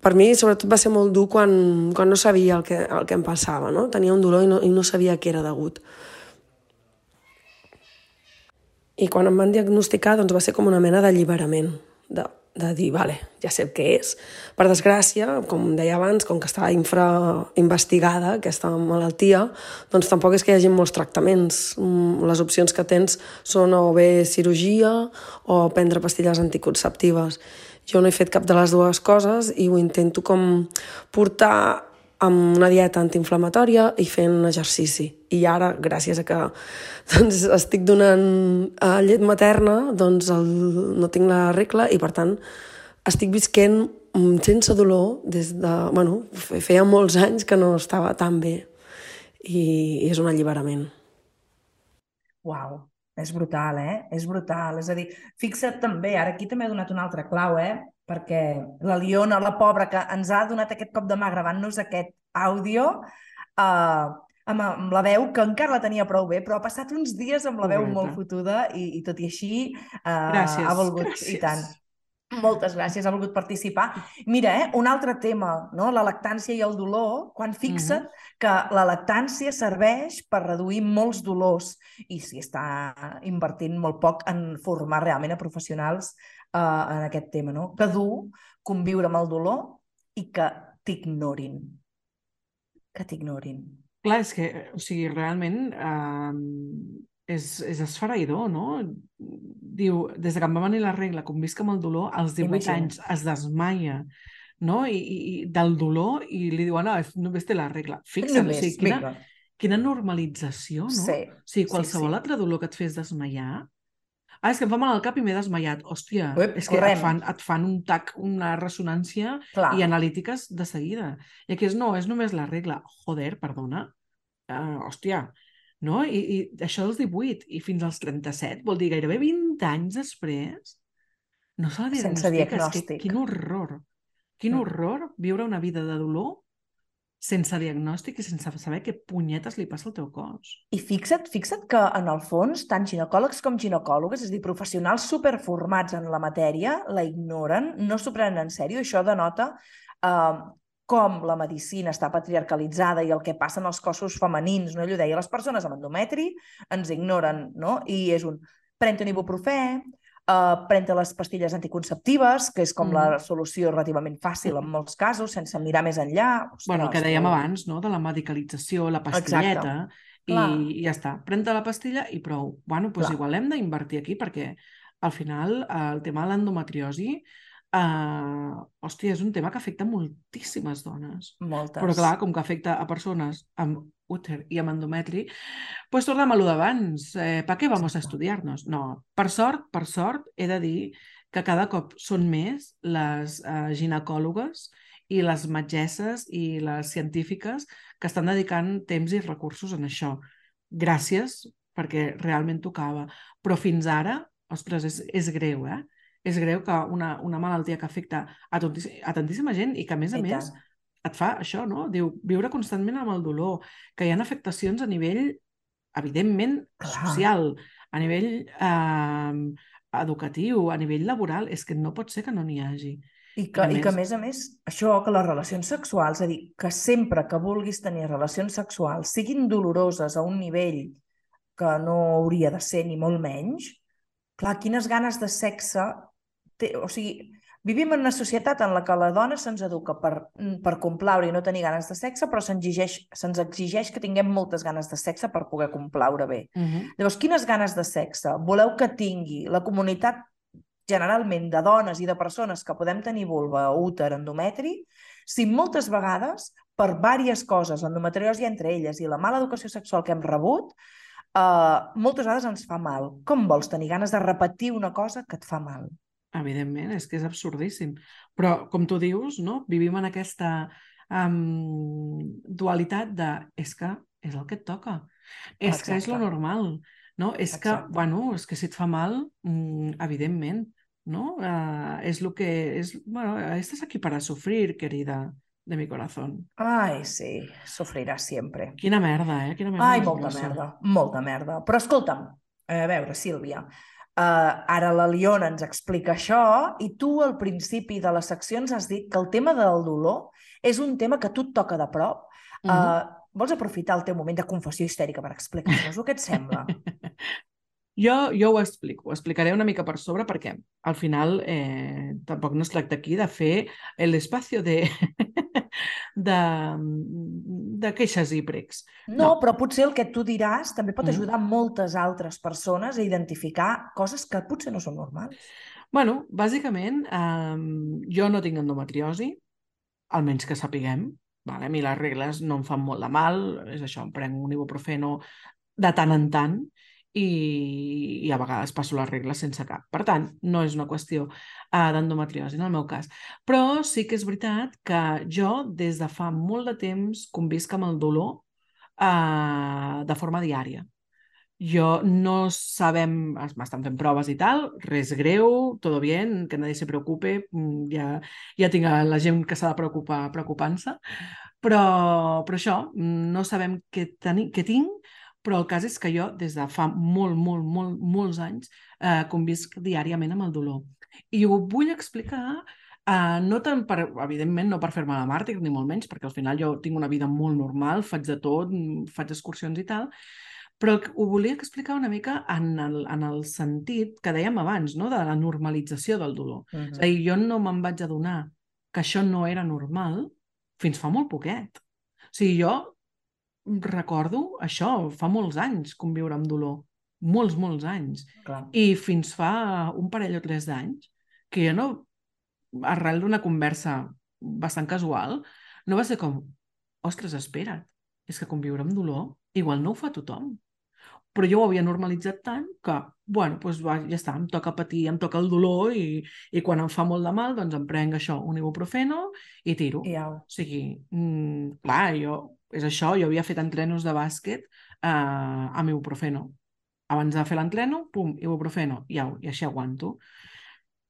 Per mi, sobretot, va ser molt dur quan, quan no sabia el que, el que em passava, no? Tenia un dolor i no, i no sabia què era degut. I quan em van diagnosticar, doncs va ser com una mena d'alliberament, de de dir, vale, ja sé què és. Per desgràcia, com deia abans, com que estava infrainvestigada aquesta malaltia, doncs tampoc és que hi hagi molts tractaments. Mm, les opcions que tens són o bé cirurgia o prendre pastilles anticonceptives. Jo no he fet cap de les dues coses i ho intento com portar amb una dieta antiinflamatòria i fent exercici. I ara, gràcies a que doncs, estic donant a eh, llet materna, doncs el, no tinc la regla i, per tant, estic visquent sense dolor des de... Bueno, feia molts anys que no estava tan bé i, i és un alliberament. Uau, és brutal, eh? És brutal. És a dir, fixa't també, ara aquí també he donat una altra clau, eh? perquè la Liona, la pobra, que ens ha donat aquest cop de mà gravant-nos aquest àudio, eh, amb, amb la veu, que encara la tenia prou bé, però ha passat uns dies amb la veu Correcte. molt fotuda i, i tot i així eh, gràcies, ha volgut, gràcies. i tant. Moltes gràcies, ha volgut participar. Mira, eh, un altre tema, no? la lactància i el dolor, quan fixa't uh -huh. Que la lactància serveix per reduir molts dolors i s'hi està invertint molt poc en formar realment a professionals uh, en aquest tema, no? Que dur conviure amb el dolor i que t'ignorin. Que t'ignorin. Clar, és que, o sigui, realment eh, és, és esfereïdor, no? Diu, des de que em va venir la regla, com visc amb el dolor, als 18 Imagina. anys es desmaia, no? I, i, del dolor, i li diuen, ah, només té la regla. Fixa't, només, o sigui, quina, quina normalització, no? Sí, o sigui, qualsevol sí, sí. altre dolor que et fes desmaiar, Ah, és que em fa mal al cap i m'he desmaiat. Hòstia, Uep, és que et fan, et fan un tac, una ressonància Clar. i analítiques de seguida. I aquí és, no, és només la regla. Joder, perdona. Uh, hòstia, no? I, I això dels 18 i fins als 37, vol dir gairebé 20 anys després, no s'ha de Sense diagnòstic. Que, quin horror. Quin horror viure una vida de dolor sense diagnòstic i sense saber què punyetes li passa al teu cos. I fixa't, fixa't que en el fons tant ginecòlegs com ginecòlogues, és a dir, professionals superformats en la matèria, la ignoren, no s'ho prenen en sèrio, això denota eh, com la medicina està patriarcalitzada i el que passa en els cossos femenins, no? Ell ho deia, les persones amb endometri ens ignoren, no? I és un pren un ibuprofè, Uh, prendre les pastilles anticonceptives, que és com mm. la solució relativament fàcil en molts casos, sense mirar més enllà. Ostres, bueno, el que dèiem abans, no?, de la medicalització, la pastilleta, i, i ja està. Prendre la pastilla i prou. Bueno, doncs Clar. igual hem d'invertir aquí perquè al final eh, el tema de l'endometriosi eh, hòstia, és un tema que afecta moltíssimes dones. Moltes. Però clar, com que afecta a persones amb úter i amb endometri, pues tornem a lo d'abans. Eh, ¿Para qué vamos a estudiar-nos? No, per sort, per sort, he de dir que cada cop són més les eh, ginecòlogues i les metgesses i les científiques que estan dedicant temps i recursos en això. Gràcies, perquè realment tocava. Però fins ara, ostres, és, és greu, eh? És greu que una, una malaltia que afecta a, a tantíssima gent i que, a més a I més, tant et fa això, no? Diu, viure constantment amb el dolor, que hi ha afectacions a nivell, evidentment, Clar. social, a nivell eh, educatiu, a nivell laboral, és que no pot ser que no n'hi hagi. I que, I, més... I que, a més a més, això, que les relacions sexuals, és a dir, que sempre que vulguis tenir relacions sexuals siguin doloroses a un nivell que no hauria de ser ni molt menys, clar, quines ganes de sexe... Té, o sigui, vivim en una societat en la que la dona se'ns educa per, per complaure i no tenir ganes de sexe, però se'ns exigeix, se exigeix que tinguem moltes ganes de sexe per poder complaure bé. Uh -huh. Llavors, quines ganes de sexe voleu que tingui la comunitat generalment de dones i de persones que podem tenir vulva, úter, endometri, si moltes vegades, per diverses coses, l'endometriosi entre elles i la mala educació sexual que hem rebut, eh, moltes vegades ens fa mal. Com vols tenir ganes de repetir una cosa que et fa mal? Evidentment, és que és absurdíssim. Però, com tu dius, no? vivim en aquesta um, dualitat de és que és el que et toca, és Exacte. que és lo normal, no? És Exacte. que, bueno, és que si et fa mal, mm, evidentment, no? Uh, és el que... És, bueno, estàs aquí para sufrir, querida, de mi corazón. Ai, sí, sofriràs sempre. Quina merda, eh? Quina merda Ai, molta merda, molta merda. Però escolta'm, a veure, Sílvia, uh, ara la Liona ens explica això i tu al principi de les seccions has dit que el tema del dolor és un tema que tu et toca de prop. Uh, uh -huh. Vols aprofitar el teu moment de confessió histèrica per explicar-nos-ho? Què et sembla? Jo, jo ho explico, ho explicaré una mica per sobre perquè al final eh, tampoc no es tracta aquí de fer l'espai de, de, de queixes i precs. No, no, però potser el que tu diràs també pot mm. ajudar mm. moltes altres persones a identificar coses que potser no són normals. bueno, bàsicament, eh, jo no tinc endometriosi, almenys que sapiguem, Vale? A mi les regles no em fan molt de mal, és això, em prenc un ibuprofeno de tant en tant, i, i a vegades passo les regles sense cap. Per tant, no és una qüestió uh, d'endometriosi en el meu cas. Però sí que és veritat que jo, des de fa molt de temps, convisc amb el dolor uh, de forma diària. Jo no sabem, m'estan fent proves i tal, res greu, todo bien, que nadie se preocupe, mm, ja, ja tinc la gent que s'ha de preocupar preocupant-se, però, però això, no sabem què, teni, què tinc, però el cas és que jo, des de fa molt, molt, molt, molts anys, eh, convisc diàriament amb el dolor. I ho vull explicar Uh, no tant per, evidentment, no per fer-me la màrtir, ni molt menys, perquè al final jo tinc una vida molt normal, faig de tot, faig excursions i tal, però ho volia explicar una mica en el, en el sentit que dèiem abans, no? de la normalització del dolor. Uh -huh. És a dir, jo no me'n vaig adonar que això no era normal fins fa molt poquet. O sigui, jo recordo això, fa molts anys conviure amb dolor. Molts, molts anys. Clar. I fins fa un parell o tres d'anys que jo no, arrel d'una conversa bastant casual, no va ser com, ostres, espera't, és que conviure amb dolor igual no ho fa tothom. Però jo ho havia normalitzat tant que, bueno, doncs va, ja està, em toca patir, em toca el dolor i, i quan em fa molt de mal, doncs em prenc això, un ibuprofeno i tiro. I au. O sigui, mm, clar, jo és això, jo havia fet entrenos de bàsquet eh, amb ibuprofeno. Abans de fer l'entreno, pum, ibuprofeno, i au, i així aguanto.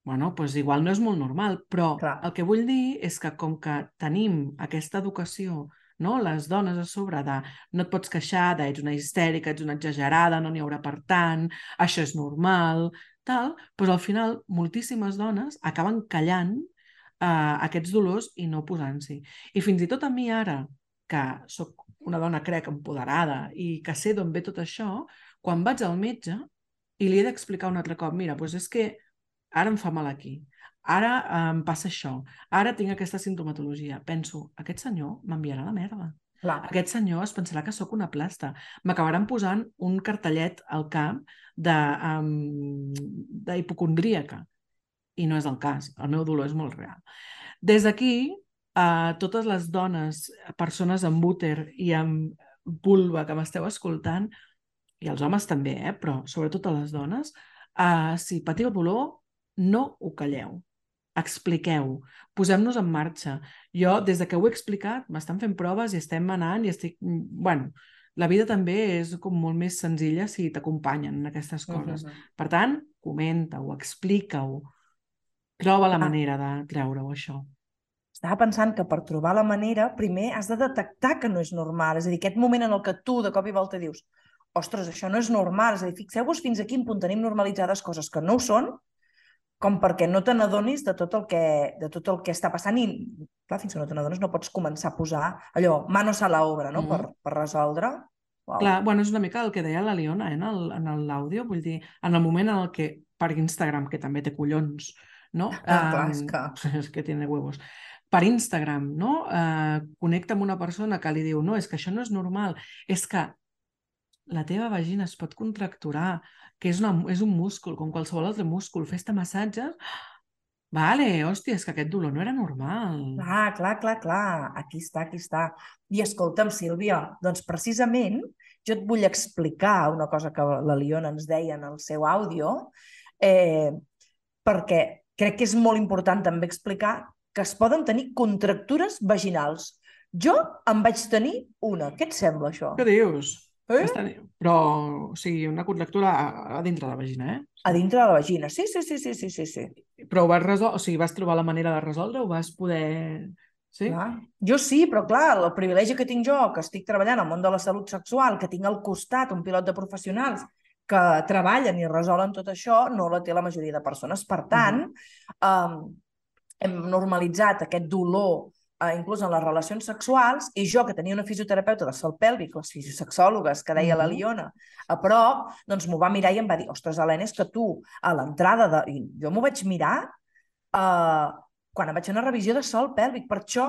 Bueno, doncs igual no és molt normal, però Clar. el que vull dir és que com que tenim aquesta educació, no? les dones a sobre de no et pots queixar, de ets una histèrica, ets una exagerada, no n'hi haurà per tant, això és normal, tal, doncs al final moltíssimes dones acaben callant eh, aquests dolors i no posant-s'hi. I fins i tot a mi ara, que sóc una dona, crec, empoderada i que sé d'on ve tot això, quan vaig al metge i li he d'explicar un altre cop, mira, doncs és que ara em fa mal aquí, ara em passa això, ara tinc aquesta sintomatologia. Penso, aquest senyor m'enviarà la merda. Clar. Aquest senyor es pensarà que sóc una plasta. M'acabaran posant un cartellet al cap d'hipocondríaca. Um, I no és el cas. El meu dolor és molt real. Des d'aquí, a totes les dones, persones amb úter i amb vulva que m'esteu escoltant, i els homes també, eh? però sobretot a les dones, uh, si patiu dolor, no ho calleu. Expliqueu, posem-nos en marxa. Jo, des de que ho he explicat, m'estan fent proves i estem anant i estic... Bueno, la vida també és com molt més senzilla si t'acompanyen en aquestes coses. Uh -huh. Per tant, comenta-ho, explica-ho, troba la ah. manera de treure-ho, això estava pensant que per trobar la manera, primer has de detectar que no és normal. És a dir, aquest moment en el que tu de cop i volta dius ostres, això no és normal. És a dir, fixeu-vos fins a quin punt tenim normalitzades coses que no ho són, com perquè no te n'adonis de, tot el que, de tot el que està passant i, clar, fins que no te n'adones no pots començar a posar allò, manos a la obra, no?, mm per, per resoldre. Wow. Clar, bueno, és una mica el que deia la Liona eh, en el- en l'àudio, vull dir, en el moment en el que per Instagram, que també té collons, no? Ah, clar, és que- és que tiene huevos. Per Instagram, no? Eh, connecta amb una persona que li diu no, és que això no és normal, és que la teva vagina es pot contracturar, que és, una, és un múscul, com qualsevol altre múscul, fes-te massatges... Vale, hòstia, és que aquest dolor no era normal. Clar, clar, clar, clar. Aquí està, aquí està. I escolta'm, Sílvia, doncs precisament jo et vull explicar una cosa que la Liona ens deia en el seu àudio, eh, perquè crec que és molt important també explicar que es poden tenir contractures vaginals. Jo en vaig tenir una. Què et sembla, això? Què dius? Eh? Està... Però, o sigui, una contractura a, a dintre de la vagina, eh? A dintre de la vagina. Sí, sí, sí, sí, sí, sí. sí. Però ho vas resoldre, o sigui, vas trobar la manera de resoldre o vas poder... Sí? Clar. Jo sí, però clar, el privilegi que tinc jo, que estic treballant al món de la salut sexual, que tinc al costat un pilot de professionals que treballen i resolen tot això, no la té la majoria de persones. Per tant, um, hem normalitzat aquest dolor eh, inclús en les relacions sexuals, i jo, que tenia una fisioterapeuta de sol pèlvic, les fisiosexòlogues, que deia la Mhm. Liona, a prop, doncs m'ho va mirar i em va dir, ostres, Helena, és que tu, a l'entrada de... I jo m'ho vaig mirar eh, quan em vaig fer una revisió de sol pèlvic. Per això,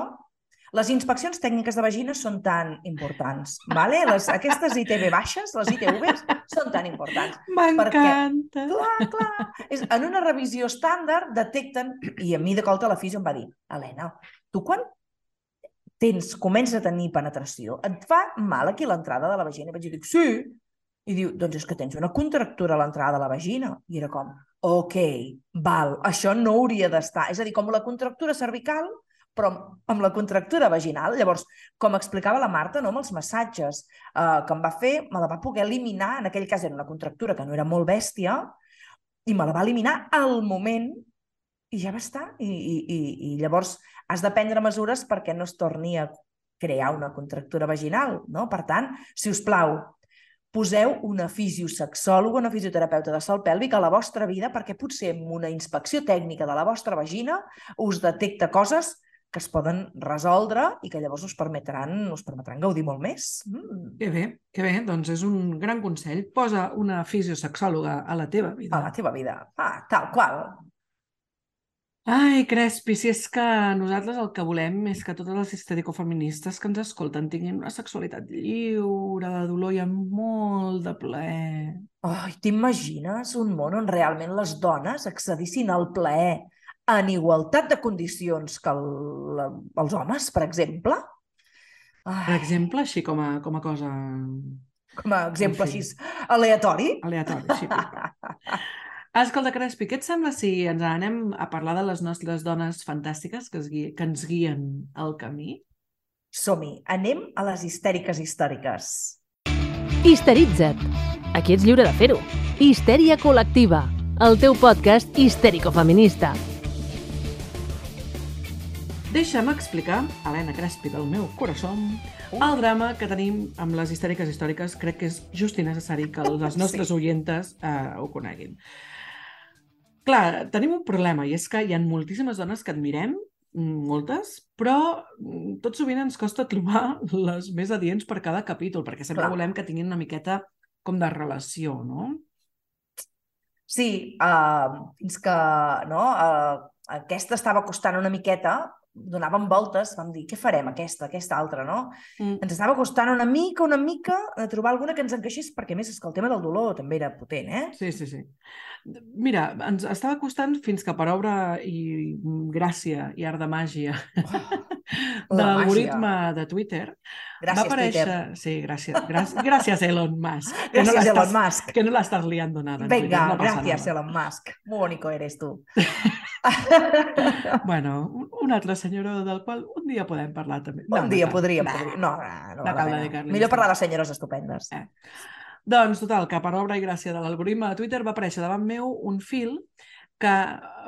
les inspeccions tècniques de vagina són tan importants. Vale? Les, aquestes ITV baixes, les ITVs, són tan importants. M'encanta! Clar, clar. És, en una revisió estàndard detecten, i a mi de colta la fisio em va dir, Helena, tu quan tens, comences a tenir penetració, et fa mal aquí l'entrada de la vagina? I vaig dir, sí. I diu, doncs és que tens una contractura a l'entrada de la vagina. I era com, ok, val, això no hauria d'estar. És a dir, com la contractura cervical, però amb la contractura vaginal. Llavors, com explicava la Marta, no, amb els massatges eh, que em va fer, me la va poder eliminar, en aquell cas era una contractura que no era molt bèstia, i me la va eliminar al moment i ja va estar. I, i, i, i llavors has de prendre mesures perquè no es torni a crear una contractura vaginal. No? Per tant, si us plau, poseu una fisiosexòloga, una fisioterapeuta de sol pèlvic a la vostra vida perquè potser amb una inspecció tècnica de la vostra vagina us detecta coses que es poden resoldre i que llavors us permetran, us permetran gaudir molt més. Mm. Que bé, que bé, doncs és un gran consell. Posa una fisiosexòloga a la teva vida. A la teva vida. Ah, tal qual. Ai, Crespi, si és que nosaltres el que volem és que totes les histericofeministes que ens escolten tinguin una sexualitat lliure de dolor i amb molt de plaer. Ai, t'imagines un món on realment les dones accedissin al plaer en igualtat de condicions que el, els homes, per exemple? Ai, Per exemple, així com a, com a cosa com a exemple en fi. així aleatori. pim, pam. Escolta, Crespi, què et sembla si ens anem a parlar de les nostres dones fantàstiques que, es gui que ens guien el camí? Som-hi, anem a les histèriques històriques. Histeritza't. Aquí ets lliure de fer-ho. Histèria col·lectiva. El teu podcast histèrico-feminista. Deixa'm explicar, Helena Crespi del meu corazó, el drama que tenim amb les histèriques històriques. Crec que és just i necessari que les nostres Sí. oientes eh, ho coneguin. Clar, tenim un problema i és que hi ha moltíssimes dones que admirem, moltes, però mm, tot sovint ens costa trobar les més adients per cada capítol, perquè sempre Clar. volem que tinguin una miqueta com de relació, no? Sí, uh, fins que no, uh, aquesta estava costant una miqueta, donàvem voltes, vam dir, què farem, aquesta, aquesta altra, no? Mm. Ens estava costant una mica, una mica, de trobar alguna que ens encaixés, perquè més és que el tema del dolor també era potent, eh? Sí, sí, sí. Mira, ens estava costant fins que per obra i gràcia i art de màgia Oh, l'algoritme de Twitter Gràcies, va aparèixer... Twitter. Sí, gràcies, gràcies, gràcies Elon Musk. que no Gràcies, l'estàs- Elon Musk. Que no l'estàs liando nada. en Twitter, Venga, no gracias, nada. Elon Musk. Muy bonito eres tú. Bueno, un- un altre senyor del qual un dia podem parlar també. un no dia cal. podríem... No, no, no, No cal dedicar-li Millor parlar de senyores estupendes. Eh. Doncs, total, que per obra i gràcia de l'algoritme de Twitter va aparèixer davant meu un fil que,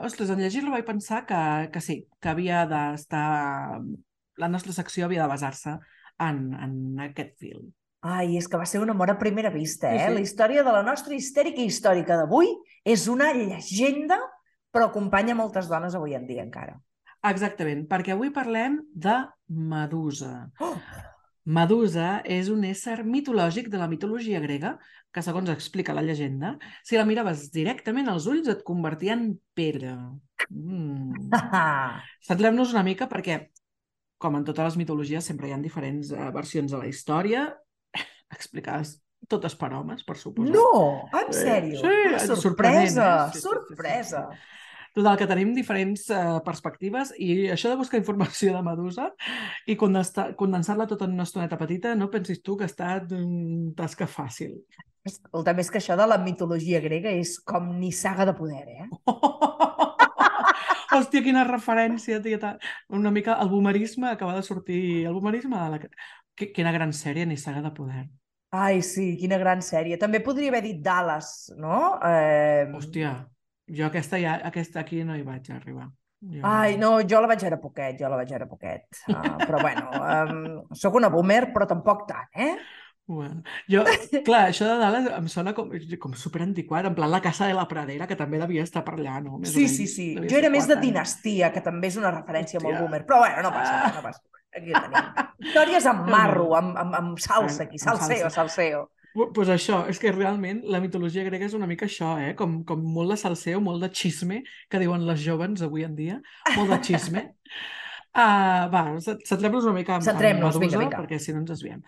ostres, en llegir-lo vaig pensar que, que sí, que havia d'estar... La nostra secció havia de basar-se en, en aquest fil. Ai, és que va ser un amor a primera vista, Sí, eh? sí. La història de la nostra histèrica històrica d'avui és una llegenda, però acompanya moltes dones avui en dia encara. Exactament, perquè avui parlem de Medusa. Oh! Medusa és un ésser mitològic de la mitologia grega que, segons explica la llegenda, si la miraves directament als ulls et convertia en pedra. Mm. Centrem-nos una mica perquè, com en totes les mitologies, sempre hi ha diferents uh, versions de la història explicades totes per homes, per suposar. No! En sèrio? Sí, sorprenent, sorpresa! eh? Sí, sí, sí, sí, sorpresa! Total, que tenim diferents uh, perspectives i això de buscar informació de Medusa i condensar- condensar-la tota en una estoneta petita, no pensis tu que ha estat una tasca fàcil. Escolta, més que això de la mitologia grega és com ni saga de poder, eh? Hòstia, quina referència, tieta. Una mica el boomerisme acaba de sortir... El boomerisme la... Qui- Quina gran sèrie, ni saga de poder. Ai, sí, quina gran sèrie. També podria haver dit Dallas, no? Eh... Hòstia, jo aquesta, ja, aquesta aquí no hi vaig arribar. Jo... Ai, no, jo la vaig veure poquet, jo la vaig veure poquet. Uh, però bueno, um, sóc una boomer, però tampoc tant, eh? Bueno, jo, clar, això de Dallas em sona com, com superantiquat, en plan la Casa de la Pradera, que també devia estar per allà, no? Més Sí, menys, sí, sí. Jo era més de anys. Dinastia, que també és una referència molt Hòstia. boomer. Però bueno, no passa no passa. Aquí tenim. Històries amb marro, amb, amb, amb salsa, aquí. Salseo, salseo. Doncs pues això, és que realment la mitologia grega és una mica això, eh? Com, com molt de salseo, molt de xisme, que diuen les joves avui en dia, molt de xisme. Uh, va, cent- centrem-nos una mica en, en Centrem-nos, Medusa, vinga, vinga. perquè si no ens desviem.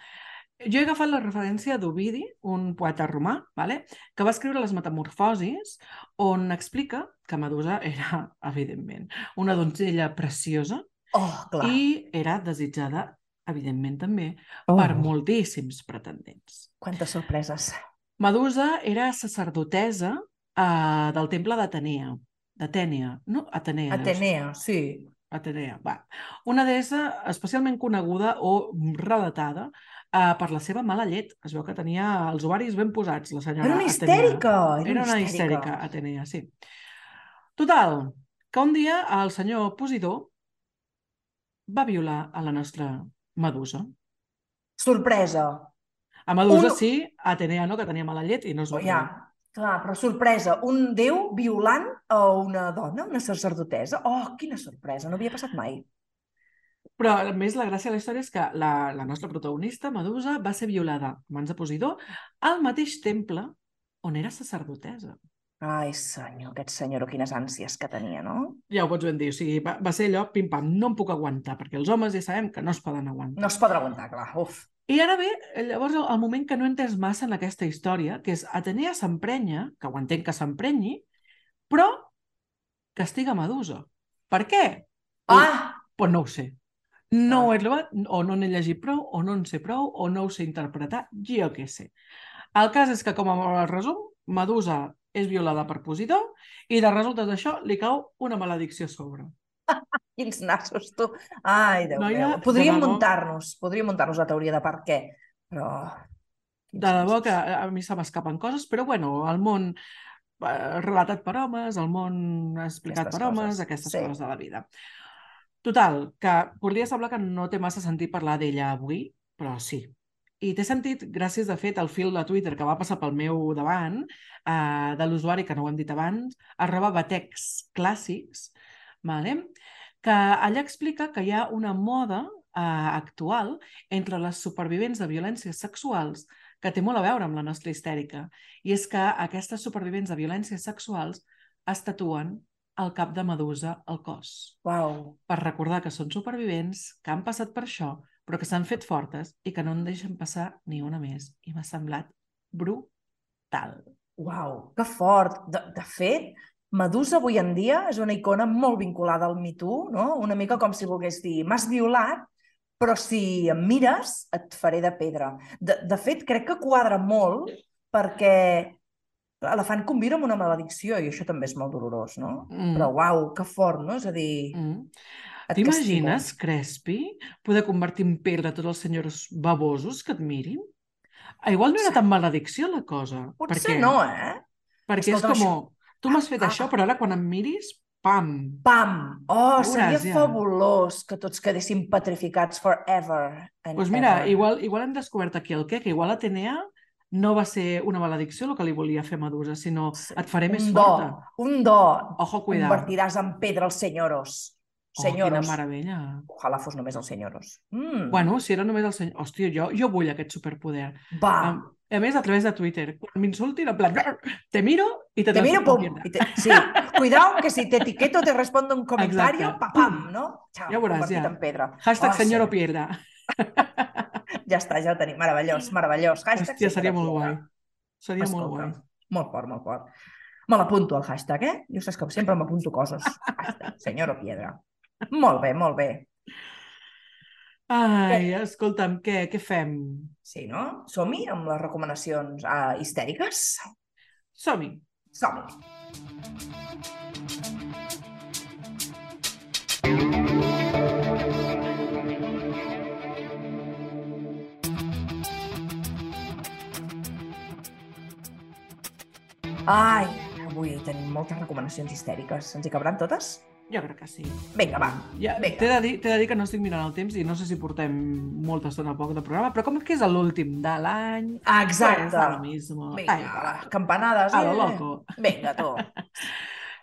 Jo he agafat la referència d'Ovidi, un poeta romà, vale? que va escriure les Metamorfosis, on explica que Medusa era, evidentment, una donzella preciosa Oh, clar. i era desitjada, evidentment també, Oh, per moltíssims pretendents. Quantes sorpreses. Medusa era sacerdotesa uh, del temple d'Atenea. D'Atènia, no? Atenea. Atenea, sí. Atenea, va. Una deessa especialment coneguda o relatada uh, per la seva mala llet. Es veu que tenia els ovaris ben posats, la senyora Era una Atenea. histèrica! Era una histèrica, Atenea, sí. Total, que un dia el senyor Posidó va violar a la nostra Medusa. Sorpresa. A Medusa Un- sí, a Atenea no, que tenia mala llet i no es va Oh, ja, clar, però sorpresa. Un déu violant a una dona, una sacerdotesa. Oh, quina sorpresa, no havia passat mai. Però, a més, la gràcia de la història és que la, la nostra protagonista, Medusa, va ser violada a mans de Posidó al mateix temple on era sacerdotesa. Ai, senyor, aquest senyor, quines ànsies que tenia, no? Ja ho pots ben dir, o sigui, va, va ser allò, pim-pam, no em puc aguantar, perquè els homes ja sabem que no es poden aguantar. No es pot aguantar, clar. Uf. I ara ve, llavors, el, el moment que no entès massa en aquesta història, que és Atenea s'emprenya, que ho entenc que s'emprenyi, però castiga Medusa. Per què? Ah! Pues no ho sé. No Ah. ho he trobat, o no n'he llegit prou, o no en sé prou, o no ho sé interpretar, jo què sé. El cas és que, com a resum, Medusa és violada per Posidó i de resultes d'això li cau una maledicció a sobre. Quins nassos, tu. Ai, Déu Noia, meu. Podríem debò. muntar-nos, podríem muntar-nos la teoria de per què, però... quins De debò que a mi se m'escapen coses, però bueno, el món eh, relatat per homes, el món explicat Aquestes per homes, coses, aquestes sí. coses de la vida. Total, que podria semblar que no té massa sentit parlar d'ella avui, però sí. I té sentit gràcies, de fet, al fil de Twitter que va passar pel meu davant, eh, de l'usuari, que no ho hem dit abans, arroba batecs clàssics, vale? que allà explica que hi ha una moda eh, actual entre les supervivents de violències sexuals que té molt a veure amb la nostra histèrica. I és que aquestes supervivents de violències sexuals es tatuen el cap de Medusa al cos, Uau. per recordar que són supervivents, que han passat per això, però que s'han fet fortes i que no en deixen passar ni una més. I m'ha semblat brutal. Uau, que fort. De, de fet, Medusa avui en dia és una icona molt vinculada al Me Too, no? Una mica com si volgués dir, m'has violat, però si em mires, et faré de pedra. De, de fet, crec que quadra molt perquè la fan conviure amb una maledicció i això també és molt dolorós, no? Mm. Però uau, que fort, no? És a dir, Mm. T'imagines. Crespi, poder convertir en pedra tots els senyors babosos que et mirin? Ah, igual no era tan maledicció la cosa. Potser perquè, no, eh? Perquè Escolta, és com, tu m'has fet Ah. això, però ara quan em miris, pam! Pam! Oh, Veuràs seria ja. fabulós que tots quedéssim petrificats forever Doncs pues mira, ever. igual, igual hem descobert aquí el què, que igual Atenea no va ser una maledicció el que li volia fer Medusa, sinó Sí, et faré més un do, forta. un do. Ojo, cuidado. Convertiràs en pedra els senyoros. Oh, Senyoros. quina meravella. Ojalà fos només els. Mm. Bueno, si era només el senyor... Hòstia, jo, jo vull aquest superpoder. Va, A, a més, a través de Twitter. Quan m'insultin, en plan, te miro i te, te miro, pum. Y te- Sí, cuidado que si te etiqueto te respondo un comentario, Exacte. pa, pam, ¿no? Chao, Ja veuràs, convertit ja. en pedra. Hashtag Oh, senyor o sí. pierda. Ja està, ja ho tenim. Meravellós, meravellós. Hashtag Hòstia, seria senyora molt guai. Seria molt Escolta, guai. Molt fort, molt fort. Me l'apunto al hashtag, eh? Jo saps que sempre m'apunto coses. Hashtag, senyor o piedra. Molt bé, molt bé. Ai, escolta'm, què, què fem? Sí, no? Som-hi amb les recomanacions uh, histèriques? Som-hi. Som-hi. Ai, avui tenim moltes recomanacions histèriques. Ens hi cabran totes? Jo crec que sí. Vinga, va. Ja. T'he de, dir, de dir que no estic mirant el temps i no sé si portem molta estona o poc de programa, però com que és l'últim de l'any... Ah, exacte. lo mismo. Vinga, Ai, va, campanades. a lo eh? loco. Vinga, tu.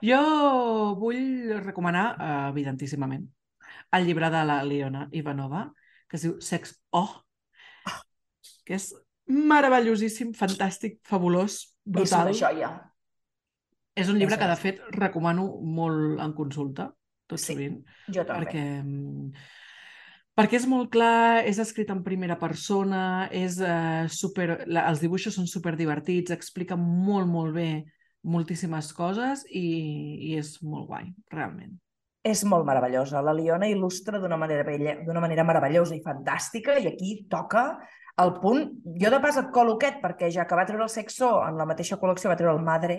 Jo vull recomanar, evidentíssimament, el llibre de la Leona Ivanova, que es diu Sex Oh, que és meravellosíssim, fantàstic, fabulós, És brutal. una joia. És un llibre que, de fet, recomano molt en consulta, tot Sí, sovint, Jo també. perquè, mm, perquè és molt clar, és escrit en primera persona, és eh, super, la, els dibuixos són super divertits, explica molt, molt bé moltíssimes coses i, i és molt guai, realment. És molt meravellosa. La Liona il·lustra d'una manera, bella- d'una manera meravellosa i fantàstica i aquí toca el punt... Jo de pas et colo aquest perquè ja que va treure el Sexo en la mateixa col·lecció va treure el Madre,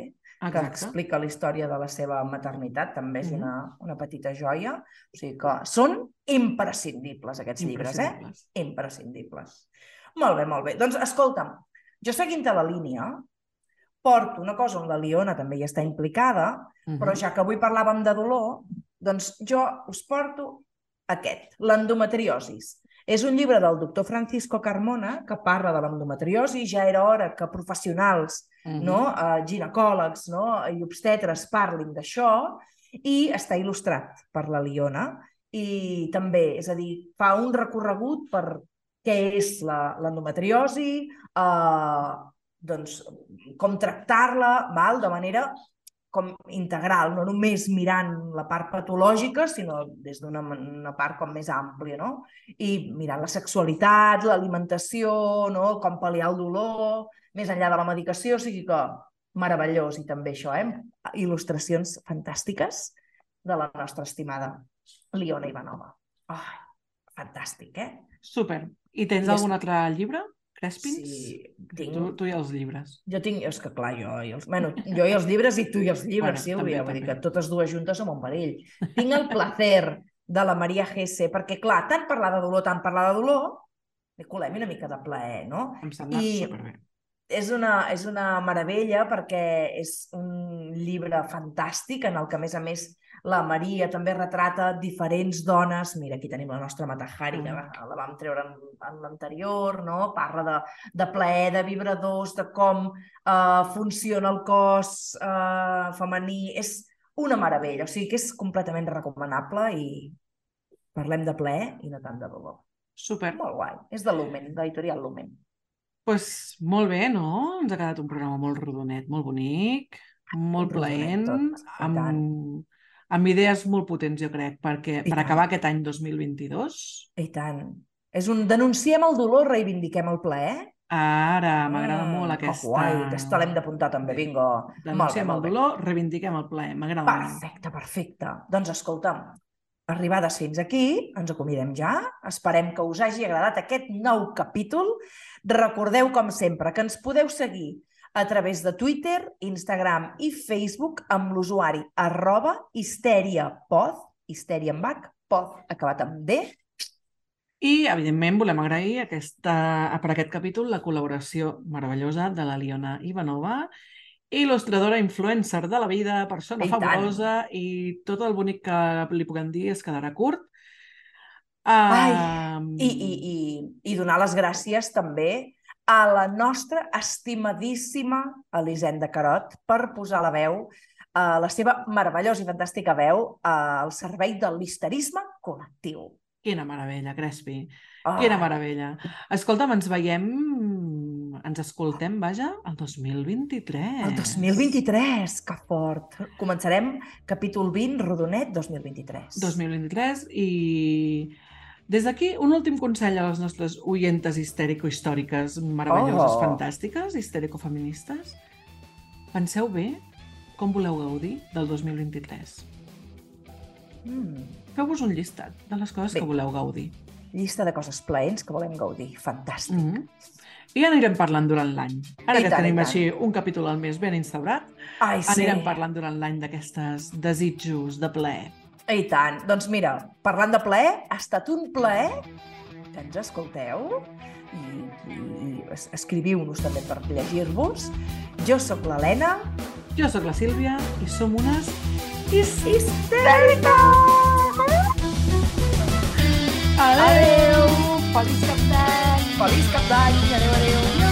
que Exacte. explica la història de la seva maternitat, també és Mhm. una, una petita joia. O sigui que són imprescindibles aquests llibres, eh? Imprescindibles. Imprescindibles. Molt bé, molt bé. Doncs escolta'm, jo seguint a la línia, porto una cosa on la Liona també hi està implicada, Mhm. però ja que avui parlàvem de dolor, doncs jo us porto aquest, l'endometriosis. És un llibre del doctor Francisco Carmona que parla de l'endometriosi. Ja era hora que professionals, Mhm. no, eh, ginecòlegs no, i obstetres parlin d'això i està il·lustrat per la Liona i també, és a dir, fa un recorregut per què és l'endometriosi, eh, doncs, com tractar-la, de manera com integral, no només mirant la part patològica, sinó des d'una una part com més àmplia, no? I mirant la sexualitat, l'alimentació, no? com pal·liar el dolor, més enllà de la medicació, o sigui que meravellós i també això, eh? Il·lustracions fantàstiques de la nostra estimada Liona Ivanova. Ai, fantàstic, eh? Super. I tens I és- algun altre llibre? Crespins? Sí, tinc... Tu, tu i els llibres. Jo tinc, és que clar, jo i els, bueno, jo i els llibres i tu i els llibres, Bueno, Sílvia, també, vull dir també. que totes dues juntes som un perill. Tinc el placer de la Maria Gesse, perquè clar, tant parlar de dolor, tant parlar de dolor, li colem una mica de plaer, no? Em sembla I- superbé. És una, és una meravella perquè és un llibre fantàstic en el que, a més a més, la Maria també retrata diferents dones. Mira, aquí tenim la nostra Matahari, que la, la vam treure en, en l'anterior, no? Parla de, de plaer, de vibradors, de com eh, funciona el cos eh, femení. És una meravella, o sigui que és completament recomanable i parlem de plaer i no tant de dolor. Super. Molt guai. És de Lumen, d'editorial Lumen. Pues, molt bé, no? Ens ha quedat un programa molt rodonet, molt bonic, molt plaent, tot, tant. amb, amb idees molt potents, jo crec, perquè I per tant. acabar aquest any 2022, I tant. És un denunciem el dolor, reivindiquem el plaer. ara m'agrada Mm, molt que aquesta... guai, aquesta l'hem d'apuntar també, vinga. Denunciem molt el bé. dolor, reivindiquem el plaer. M'agrada molt. Perfecte, perfecte. Doncs escolta'm, arribades fins aquí, ens acomidem ja. Esperem que us hagi agradat aquest nou capítol. Recordeu, com sempre, que ens podeu seguir a través de Twitter, Instagram i Facebook amb l'usuari arroba histeriapod, histèria amb H, pod acabat amb D, I, evidentment, volem agrair aquesta, per aquest capítol la col·laboració meravellosa de la Liona Ivanova, il·lustradora influencer de la vida, persona I tant. fabulosa, i tot el bonic que li puguem dir es quedarà curt. Ai, Um, I, i, i, i donar les gràcies també a la nostra estimadíssima Elisenda Carot per posar la veu uh, la seva meravellosa i fantàstica veu uh, al servei de l'isterisme col·lectiu. Quina meravella, Crespi. Oh. Quina meravella. Escolta'm, ens veiem, ens escoltem, vaja, el 2023. El 2023, que fort. Començarem capítol 20, rodonet, 2023. 2023 i des d'aquí un últim consell a les nostres oientes histèrico-històriques meravelloses, Oh. fantàstiques, histèrico-feministes. Penseu bé com voleu gaudir del 2023. Mm. Feu-vos un llistat de les coses Bé. que voleu gaudir. Llista de coses plaents que volem gaudir. Fantàstic. Mm -hmm. I anirem parlant durant l'any. Ara I que tant, tenim així un capítol al mes ben instaurat, Ai, sí. anirem parlant durant l'any d'aquestes desitjos de plaer. I tant. Doncs mira, parlant de plaer, ha estat un plaer que ens escolteu i, i, i es- escriviu-nos també per llegir-vos. Jo sóc l'Helena. Jo sóc la Sílvia i som unes Histèrica! Adéu! Feliç cap d'any! Feliç cap d'any! Adéu, adéu!